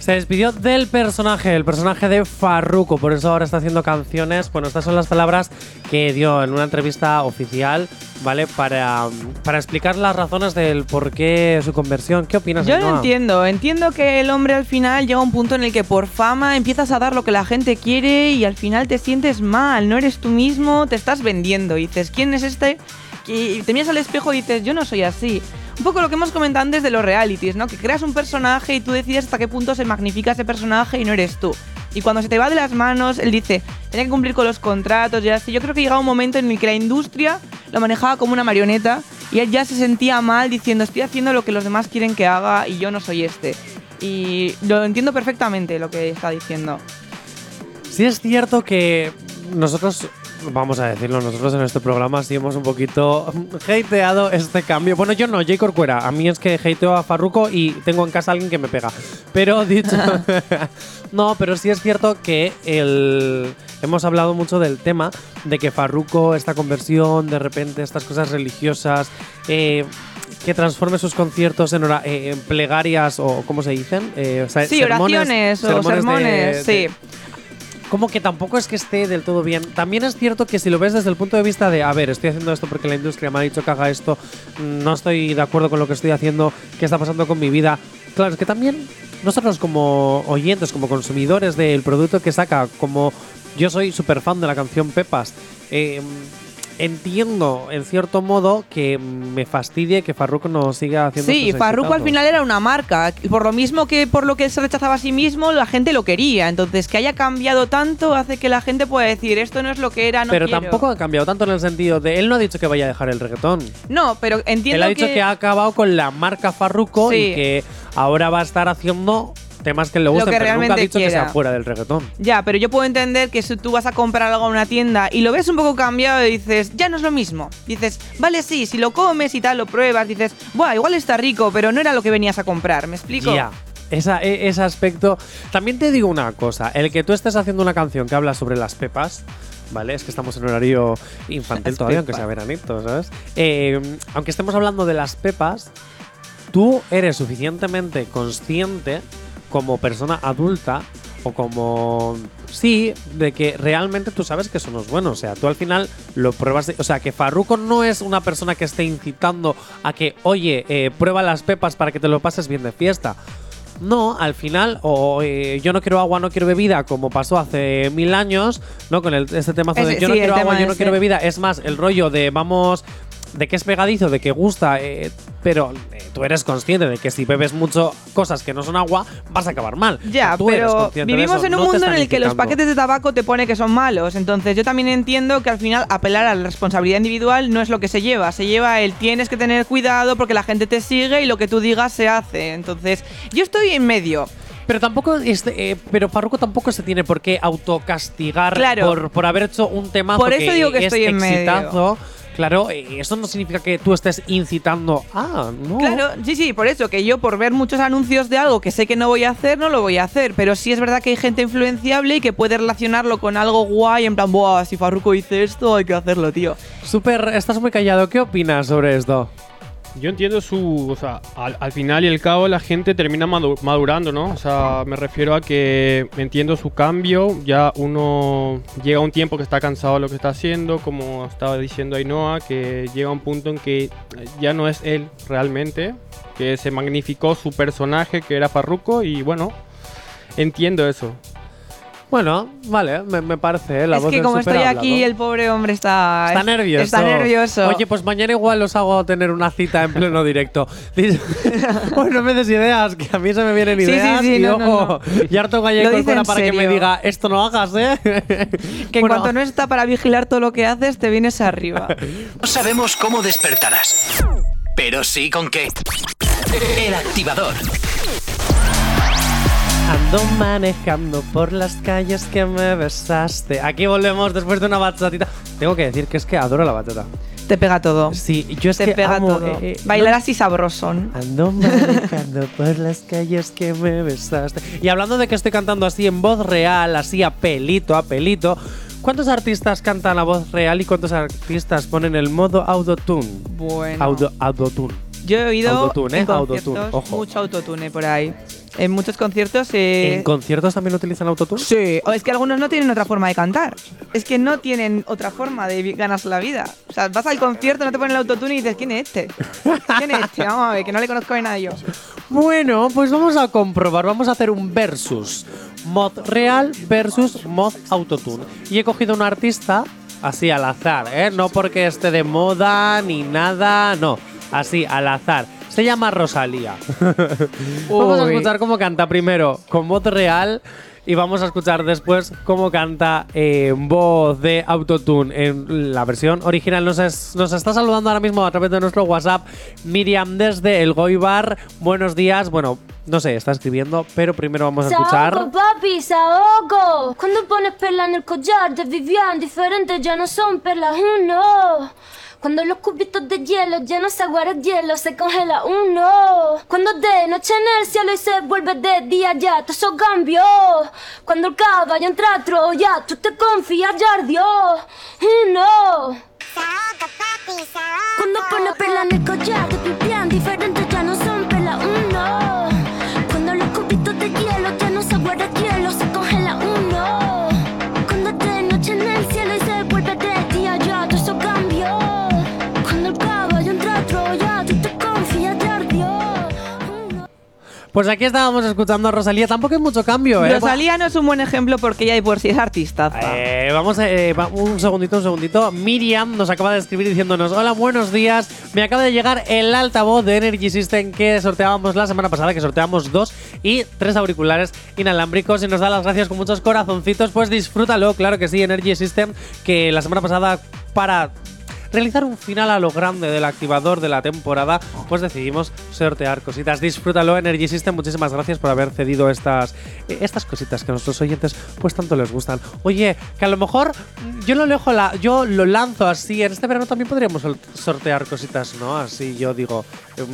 Speaker 2: Se despidió del personaje, el personaje de Farruko, por eso ahora está haciendo canciones. Bueno, estas son las palabras que dio en una entrevista oficial, ¿vale? Para, para explicar las razones del por qué su conversión. ¿Qué opinas,
Speaker 3: Yo lo entiendo, entiendo que el hombre al final llega a un punto en el que por fama empiezas a dar lo que la gente quiere y al final te sientes mal, no eres tú mismo, te estás vendiendo y dices, ¿quién es este? Y te miras al espejo y dices, yo no soy así. Un poco lo que hemos comentado antes de los realities, ¿no? Que creas un personaje y tú decides hasta qué punto se magnifica ese personaje y no eres tú. Y cuando se te va de las manos, él dice, tenía que cumplir con los contratos y así. Yo creo que llegaba un momento en el que la industria lo manejaba como una marioneta y él ya se sentía mal diciendo, estoy haciendo lo que los demás quieren que haga y yo no soy este. Y lo entiendo perfectamente lo que está diciendo.
Speaker 2: Sí es cierto que nosotros, vamos a decirlo, nosotros en este programa sí hemos un poquito hateado este cambio. Bueno, yo no, J. Corcuera. A mí es que hateo a Farruko y tengo en casa a alguien que me pega. Pero dicho... no, pero sí es cierto que el... Hemos hablado mucho del tema de que Farruko, esta conversión, de repente estas cosas religiosas, eh, que transforme sus conciertos en, hora- eh, en plegarias o ¿cómo se dicen? Eh, o
Speaker 3: Sí,
Speaker 2: sermones-
Speaker 3: oraciones o
Speaker 2: sermones de-
Speaker 3: sermones,
Speaker 2: de-
Speaker 3: sí.
Speaker 2: Como que tampoco es que esté del todo bien. También es cierto que si lo ves desde el punto de vista de, a ver, estoy haciendo esto porque la industria me ha dicho que haga esto, mm, no estoy de acuerdo con lo que estoy haciendo, qué está pasando con mi vida. Claro, es que también nosotros como oyentes, como consumidores del producto que saca, como yo soy súper fan de la canción Pepas, eh, entiendo en cierto modo que me fastidie que Farruko no siga haciendo
Speaker 3: Sí, Farruko al final era una marca. Por lo mismo que por lo que se rechazaba a sí mismo, la gente lo quería. Entonces, que haya cambiado tanto hace que la gente pueda decir, esto no es lo que era, no
Speaker 2: Pero
Speaker 3: quiero".
Speaker 2: tampoco ha cambiado tanto en el sentido de él no ha dicho que vaya a dejar el reggaetón.
Speaker 3: No, pero entiendo
Speaker 2: Él ha dicho que... ha acabado con la marca Farruko
Speaker 3: Sí.
Speaker 2: y que ahora va a estar haciendo temas que le gusten,
Speaker 3: que
Speaker 2: pero nunca ha
Speaker 3: realmente
Speaker 2: dicho que
Speaker 3: quiera.
Speaker 2: sea fuera del reggaetón.
Speaker 3: Ya, pero yo puedo entender que si tú vas a comprar algo a una tienda y lo ves un poco cambiado y dices, ya no es lo mismo. Dices, vale, sí, si lo comes y tal, lo pruebas, dices, buah, igual está rico, pero no era lo que venías a comprar, ¿me explico?
Speaker 2: Ya. esa, e- ese aspecto. También te digo una cosa: el que tú estés haciendo una canción que habla sobre las pepas. ¿Vale? Es que estamos en horario infantil
Speaker 3: Las
Speaker 2: todavía, aunque sea veranito, ¿sabes? Eh, aunque estemos hablando de las pepas, tú eres suficientemente consciente como persona adulta o como sí de que realmente tú sabes que eso no es bueno o sea tú al final lo pruebas de- o sea que Farruko no es una persona que esté incitando a que oye eh, prueba las pepas para que te lo pases bien de fiesta no, al final, o eh, yo no quiero agua, no quiero bebida, como pasó hace mil años, ¿no? Con el, este temazo de yo no
Speaker 3: sí,
Speaker 2: quiero agua, yo no
Speaker 3: ese.
Speaker 2: quiero bebida. Es más, el rollo de vamos, de que es pegadizo, de que gusta, eh, pero eh, tú eres consciente de que si bebes mucho cosas que no son agua, vas a acabar mal.
Speaker 3: Ya,
Speaker 2: Tú
Speaker 3: pero vivimos
Speaker 2: eso,
Speaker 3: en un
Speaker 2: no
Speaker 3: mundo en el que los paquetes de tabaco te pone que son malos. Entonces yo también entiendo que al final apelar a la responsabilidad individual no es lo que se lleva. Se lleva el tienes que tener cuidado porque la gente te sigue y lo que tú digas se hace. Entonces yo estoy en medio.
Speaker 2: Pero tampoco, este, eh, pero Farruko tampoco se tiene por qué autocastigar
Speaker 3: Claro.
Speaker 2: por, por haber hecho un tema
Speaker 3: Por eso digo que
Speaker 2: es
Speaker 3: estoy en medio.
Speaker 2: Claro, eh, eso no significa que tú estés incitando. Ah, no.
Speaker 3: Claro, sí, sí, por eso que yo por ver muchos anuncios de algo que sé que no voy a hacer, no lo voy a hacer. Pero sí es verdad que hay gente influenciable y que puede relacionarlo con algo guay, en plan, Buah, si Farruko dice esto, hay que hacerlo, tío.
Speaker 2: Súper, estás muy callado. ¿Qué opinas sobre esto?
Speaker 4: Yo entiendo su. O sea, al, al final y al cabo la gente termina madu- madurando, ¿no? O sea, me refiero a que entiendo su cambio. Ya uno llega a un tiempo que está cansado de lo que está haciendo, como estaba diciendo Ainhoa, que llega a un punto en que ya no es él realmente, que se magnificó su personaje, que era Farruko, y bueno, entiendo eso.
Speaker 2: Bueno, vale, me, me parece. ¿eh? La
Speaker 3: es
Speaker 2: voz
Speaker 3: que como estoy aquí, el pobre hombre está...
Speaker 2: Está nervioso.
Speaker 3: Está nervioso.
Speaker 2: Oye, pues mañana igual os hago tener una cita en pleno directo. Uy, no me des ideas, que a mí se me vienen
Speaker 3: Sí, sí,
Speaker 2: ideas.
Speaker 3: sí,
Speaker 2: y
Speaker 3: no, no,
Speaker 2: ojo, y harto gallego para que me diga, esto no hagas, ¿eh?
Speaker 3: que en cuanto no está para vigilar todo lo que haces, te vienes arriba.
Speaker 1: No sabemos cómo despertarás, pero sí con qué. El activador.
Speaker 2: Ando manejando por las calles que me besaste. Aquí volvemos después de una bachatita. Tengo que decir que es que adoro la bachata.
Speaker 3: Te pega todo.
Speaker 2: Sí, yo es
Speaker 3: Te
Speaker 2: que
Speaker 3: pega
Speaker 2: amo,
Speaker 3: todo.
Speaker 2: eh, eh,
Speaker 3: Bailar
Speaker 2: no-
Speaker 3: así sabrosón.
Speaker 2: Ando manejando por las calles que me besaste. Y hablando de que estoy cantando así en voz real, así a pelito, a pelito. ¿Cuántos artistas cantan a voz real y cuántos artistas ponen el modo autotune?
Speaker 3: Bueno.
Speaker 2: Auto, autotune.
Speaker 3: Yo he oído
Speaker 2: Autotune, ¿eh? Autotune, ojo.
Speaker 3: mucho autotune por ahí. En muchos conciertos eh,
Speaker 2: ¿En conciertos también utilizan autotune?
Speaker 3: Sí, o es que algunos no tienen otra forma de cantar. Es que no tienen otra forma de ganarse la vida. O sea, vas al concierto, no te ponen el autotune y dices, ¿quién es este? ¿Quién es este? Vamos a ver, que no le conozco a nadie yo.
Speaker 2: Bueno, pues vamos a comprobar, vamos a hacer un versus. Mod real versus mod autotune. Y he cogido un artista así al azar, ¿eh? No porque esté de moda ni nada, no. Así, al azar. Se llama Rosalía. vamos a escuchar cómo canta primero con voz real y vamos a escuchar después cómo canta en voz de autotune en la versión original. Nos, es- nos está saludando ahora mismo a través de nuestro WhatsApp Miriam desde el Goibar. Buenos días. Bueno, no sé, está escribiendo, pero primero vamos a escuchar.
Speaker 5: Saoco, papi, saoco. Cuando pones perla en el collar de Vivian, diferentes ya no son perlas uno. Cuando los cubitos de hielo llenos de agua de hielo se congela uno. Cuando de noche en el cielo y se vuelve de día ya todo eso cambió. Cuando el caballo entra a Troya, tú te confías ya ardió. Uno. Cuando pones perla en el collar de Vivian, diferentes ya no son perla uno. Cuando los cubitos de hielo
Speaker 2: Pues aquí estábamos escuchando a Rosalía. Tampoco hay mucho cambio, ¿eh?
Speaker 3: Rosalía no es un buen ejemplo porque ella de por sí es artista.
Speaker 2: Eh, vamos a, eh, va- un segundito, un segundito. Miriam nos acaba de escribir diciéndonos: Hola, buenos días. Me acaba de llegar el altavoz de Energy System que sorteábamos la semana pasada, que sorteamos dos y tres auriculares inalámbricos y nos da las gracias con muchos corazoncitos. Pues disfrútalo, claro que sí, Energy System, que la semana pasada para realizar un final a lo grande del activador de la temporada, pues decidimos sortear cositas. Disfrútalo, Energy System. Muchísimas gracias por haber cedido estas, eh, estas cositas que a nuestros oyentes pues tanto les gustan. Oye, que a lo mejor mm, yo lo, lejo la, yo lo lanzo así. En este verano también podríamos sortear cositas, ¿no? Así yo digo. Eh,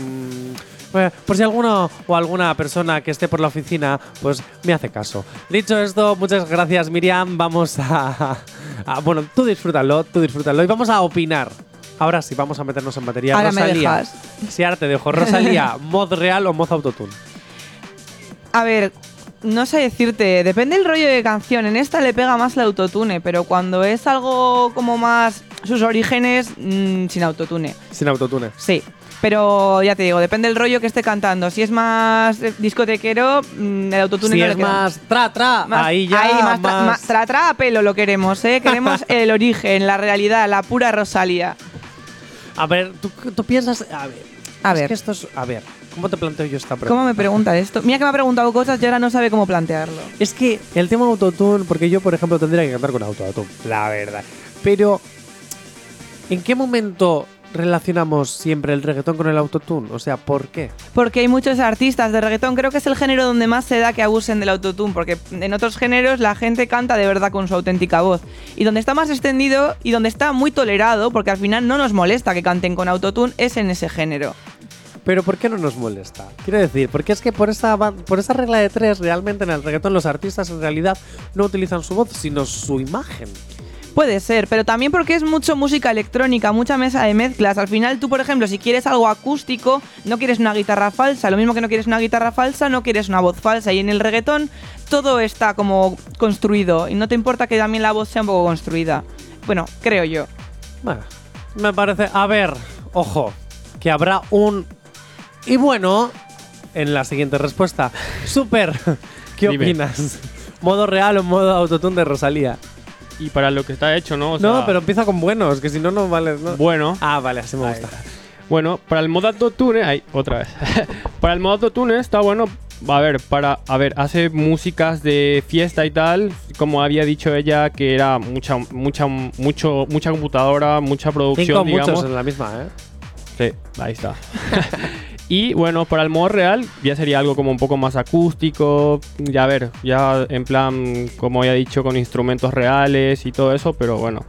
Speaker 2: por si alguno o alguna persona que esté por la oficina, pues me hace caso. Dicho esto, muchas gracias Miriam. Vamos a, a- bueno, tú disfrútalo, tú disfrútalo y vamos a opinar. Ahora sí, vamos a meternos en materia.
Speaker 3: Ahora me
Speaker 2: Rosalía.
Speaker 3: dejas.
Speaker 2: Sí, ahora te dejo. Rosalía, mod real o mod autotune.
Speaker 3: A ver, no sé decirte, depende del rollo de canción. En esta le pega más el autotune, pero cuando es algo como más sus orígenes, mm, sin autotune.
Speaker 2: Sin autotune.
Speaker 3: Sí. Pero ya te digo, depende del rollo que esté cantando. Si es más eh, discotequero, mm, el autotune
Speaker 2: Si
Speaker 3: no
Speaker 2: es
Speaker 3: le
Speaker 2: más tra tra,
Speaker 3: Más-
Speaker 2: ahí ya
Speaker 3: ahí, más, tra-
Speaker 2: más-
Speaker 3: tra, tra a pelo lo queremos, ¿eh? Queremos el origen, la realidad, la pura Rosalía.
Speaker 2: A ver, tú, tú piensas. A ver.
Speaker 3: A
Speaker 2: es
Speaker 3: ver.
Speaker 2: que esto es. A ver, ¿cómo te planteo yo esta pregunta?
Speaker 3: ¿Cómo me pregunta esto? Mira que me ha preguntado cosas y ahora no sabe cómo plantearlo.
Speaker 2: Es que el tema autotune, porque yo, por ejemplo, tendría que cantar con autotune, la verdad. Pero, ¿en qué momento relacionamos siempre el reggaetón con el autotune? O sea, ¿por qué?
Speaker 3: Porque hay muchos artistas de reggaetón, creo que es el género donde más se da que abusen del autotune, porque en otros géneros la gente canta de verdad con su auténtica voz. Y donde está más extendido y donde está muy tolerado, porque al final no nos molesta que canten con autotune, es en ese género.
Speaker 2: Pero ¿por qué no nos molesta? Quiero decir, porque es que por esa, por esa regla de tres, realmente en el reggaetón los artistas en realidad no utilizan su voz, sino su imagen.
Speaker 3: Puede ser, pero también porque es mucho música electrónica, mucha mesa de mezclas. Al final tú, por ejemplo, si quieres algo acústico, no quieres una guitarra falsa. Lo mismo que no quieres una guitarra falsa, no quieres una voz falsa. Y en el reggaetón todo está como construido. Y no te importa que también la voz sea un poco construida. Bueno, creo yo.
Speaker 2: Bueno, me parece. A ver, ojo, que habrá un. Y bueno, en la siguiente respuesta. Super, ¿qué
Speaker 4: Dime.
Speaker 2: opinas? ¿Modo real o modo autotune de Rosalía?
Speaker 4: Y para lo que está hecho, ¿no? O
Speaker 2: no, pero empieza con buenos, que si no, no vale. no.
Speaker 4: Bueno.
Speaker 2: Ah, vale, así me gusta.
Speaker 4: Bueno, para el modo autotune, ay, otra vez. para el modo autotune está bueno, a ver, para, a ver, hace músicas de fiesta y tal, como había dicho ella, que era mucha, mucha, mucho, mucha computadora, mucha producción,
Speaker 2: Cinco
Speaker 4: digamos.
Speaker 2: muchos en la misma, ¿eh?
Speaker 4: Sí, ahí está. y bueno, para el modo real ya sería algo como un poco más acústico, ya a ver, ya en plan, como he dicho, con instrumentos reales y todo eso, pero bueno.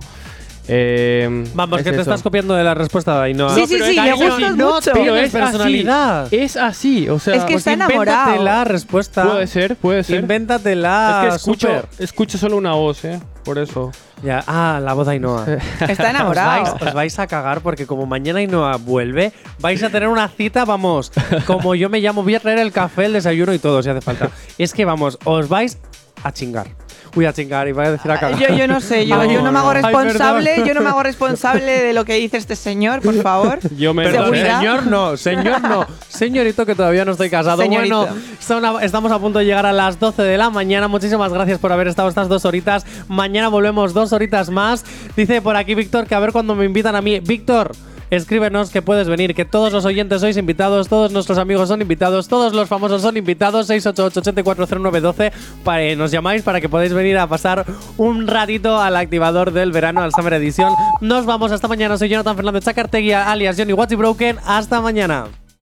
Speaker 4: Eh,
Speaker 2: Vamos,
Speaker 4: es
Speaker 2: que te
Speaker 4: eso.
Speaker 2: estás copiando de la respuesta de Ainhoa.
Speaker 3: Sí, sí, sí, le
Speaker 2: no
Speaker 3: mucho.
Speaker 4: Pero es
Speaker 2: personalidad.
Speaker 4: así, es así, o sea,
Speaker 3: Es que
Speaker 2: Pues
Speaker 3: está enamorado.
Speaker 2: Invéntate la respuesta.
Speaker 4: puede ser, puede ser.
Speaker 2: Invéntatela.
Speaker 4: es que escucho, escucho solo una voz, eh, por eso.
Speaker 2: Ya, ah, la voz de Ainhoa.
Speaker 3: Está enamorado.
Speaker 2: Os vais, os vais a cagar porque como mañana Ainhoa vuelve, vais a tener una cita, vamos, como yo me llamo, voy a traer el café, el desayuno y todo si hace falta. Es que vamos, os vais a chingar. Uy, a chingar, iba a decir a cagar.
Speaker 3: Yo, yo no sé, yo,
Speaker 2: Ay,
Speaker 3: yo no me hago responsable, yo no me hago responsable de lo que dice este señor, por favor.
Speaker 4: Yo me
Speaker 2: señor no, señor no. Señorito que todavía no estoy casado.
Speaker 3: Señorito.
Speaker 2: Bueno, son a- estamos a punto de llegar a las 12 de la mañana. Muchísimas gracias por haber estado estas dos horitas. Mañana volvemos dos horitas más. Dice por aquí Víctor que a ver cuando me invitan a mí. Víctor. Escríbenos que puedes venir, que todos los oyentes sois invitados, todos nuestros amigos son invitados, todos los famosos son invitados. 688-840912 para que nos llamáis para que podáis venir a pasar un ratito al activador del verano, al Summer Edition. Nos vamos hasta mañana. Soy Jonathan Fernández Chacartegui, alias Johnny Watchy Broken. Hasta mañana.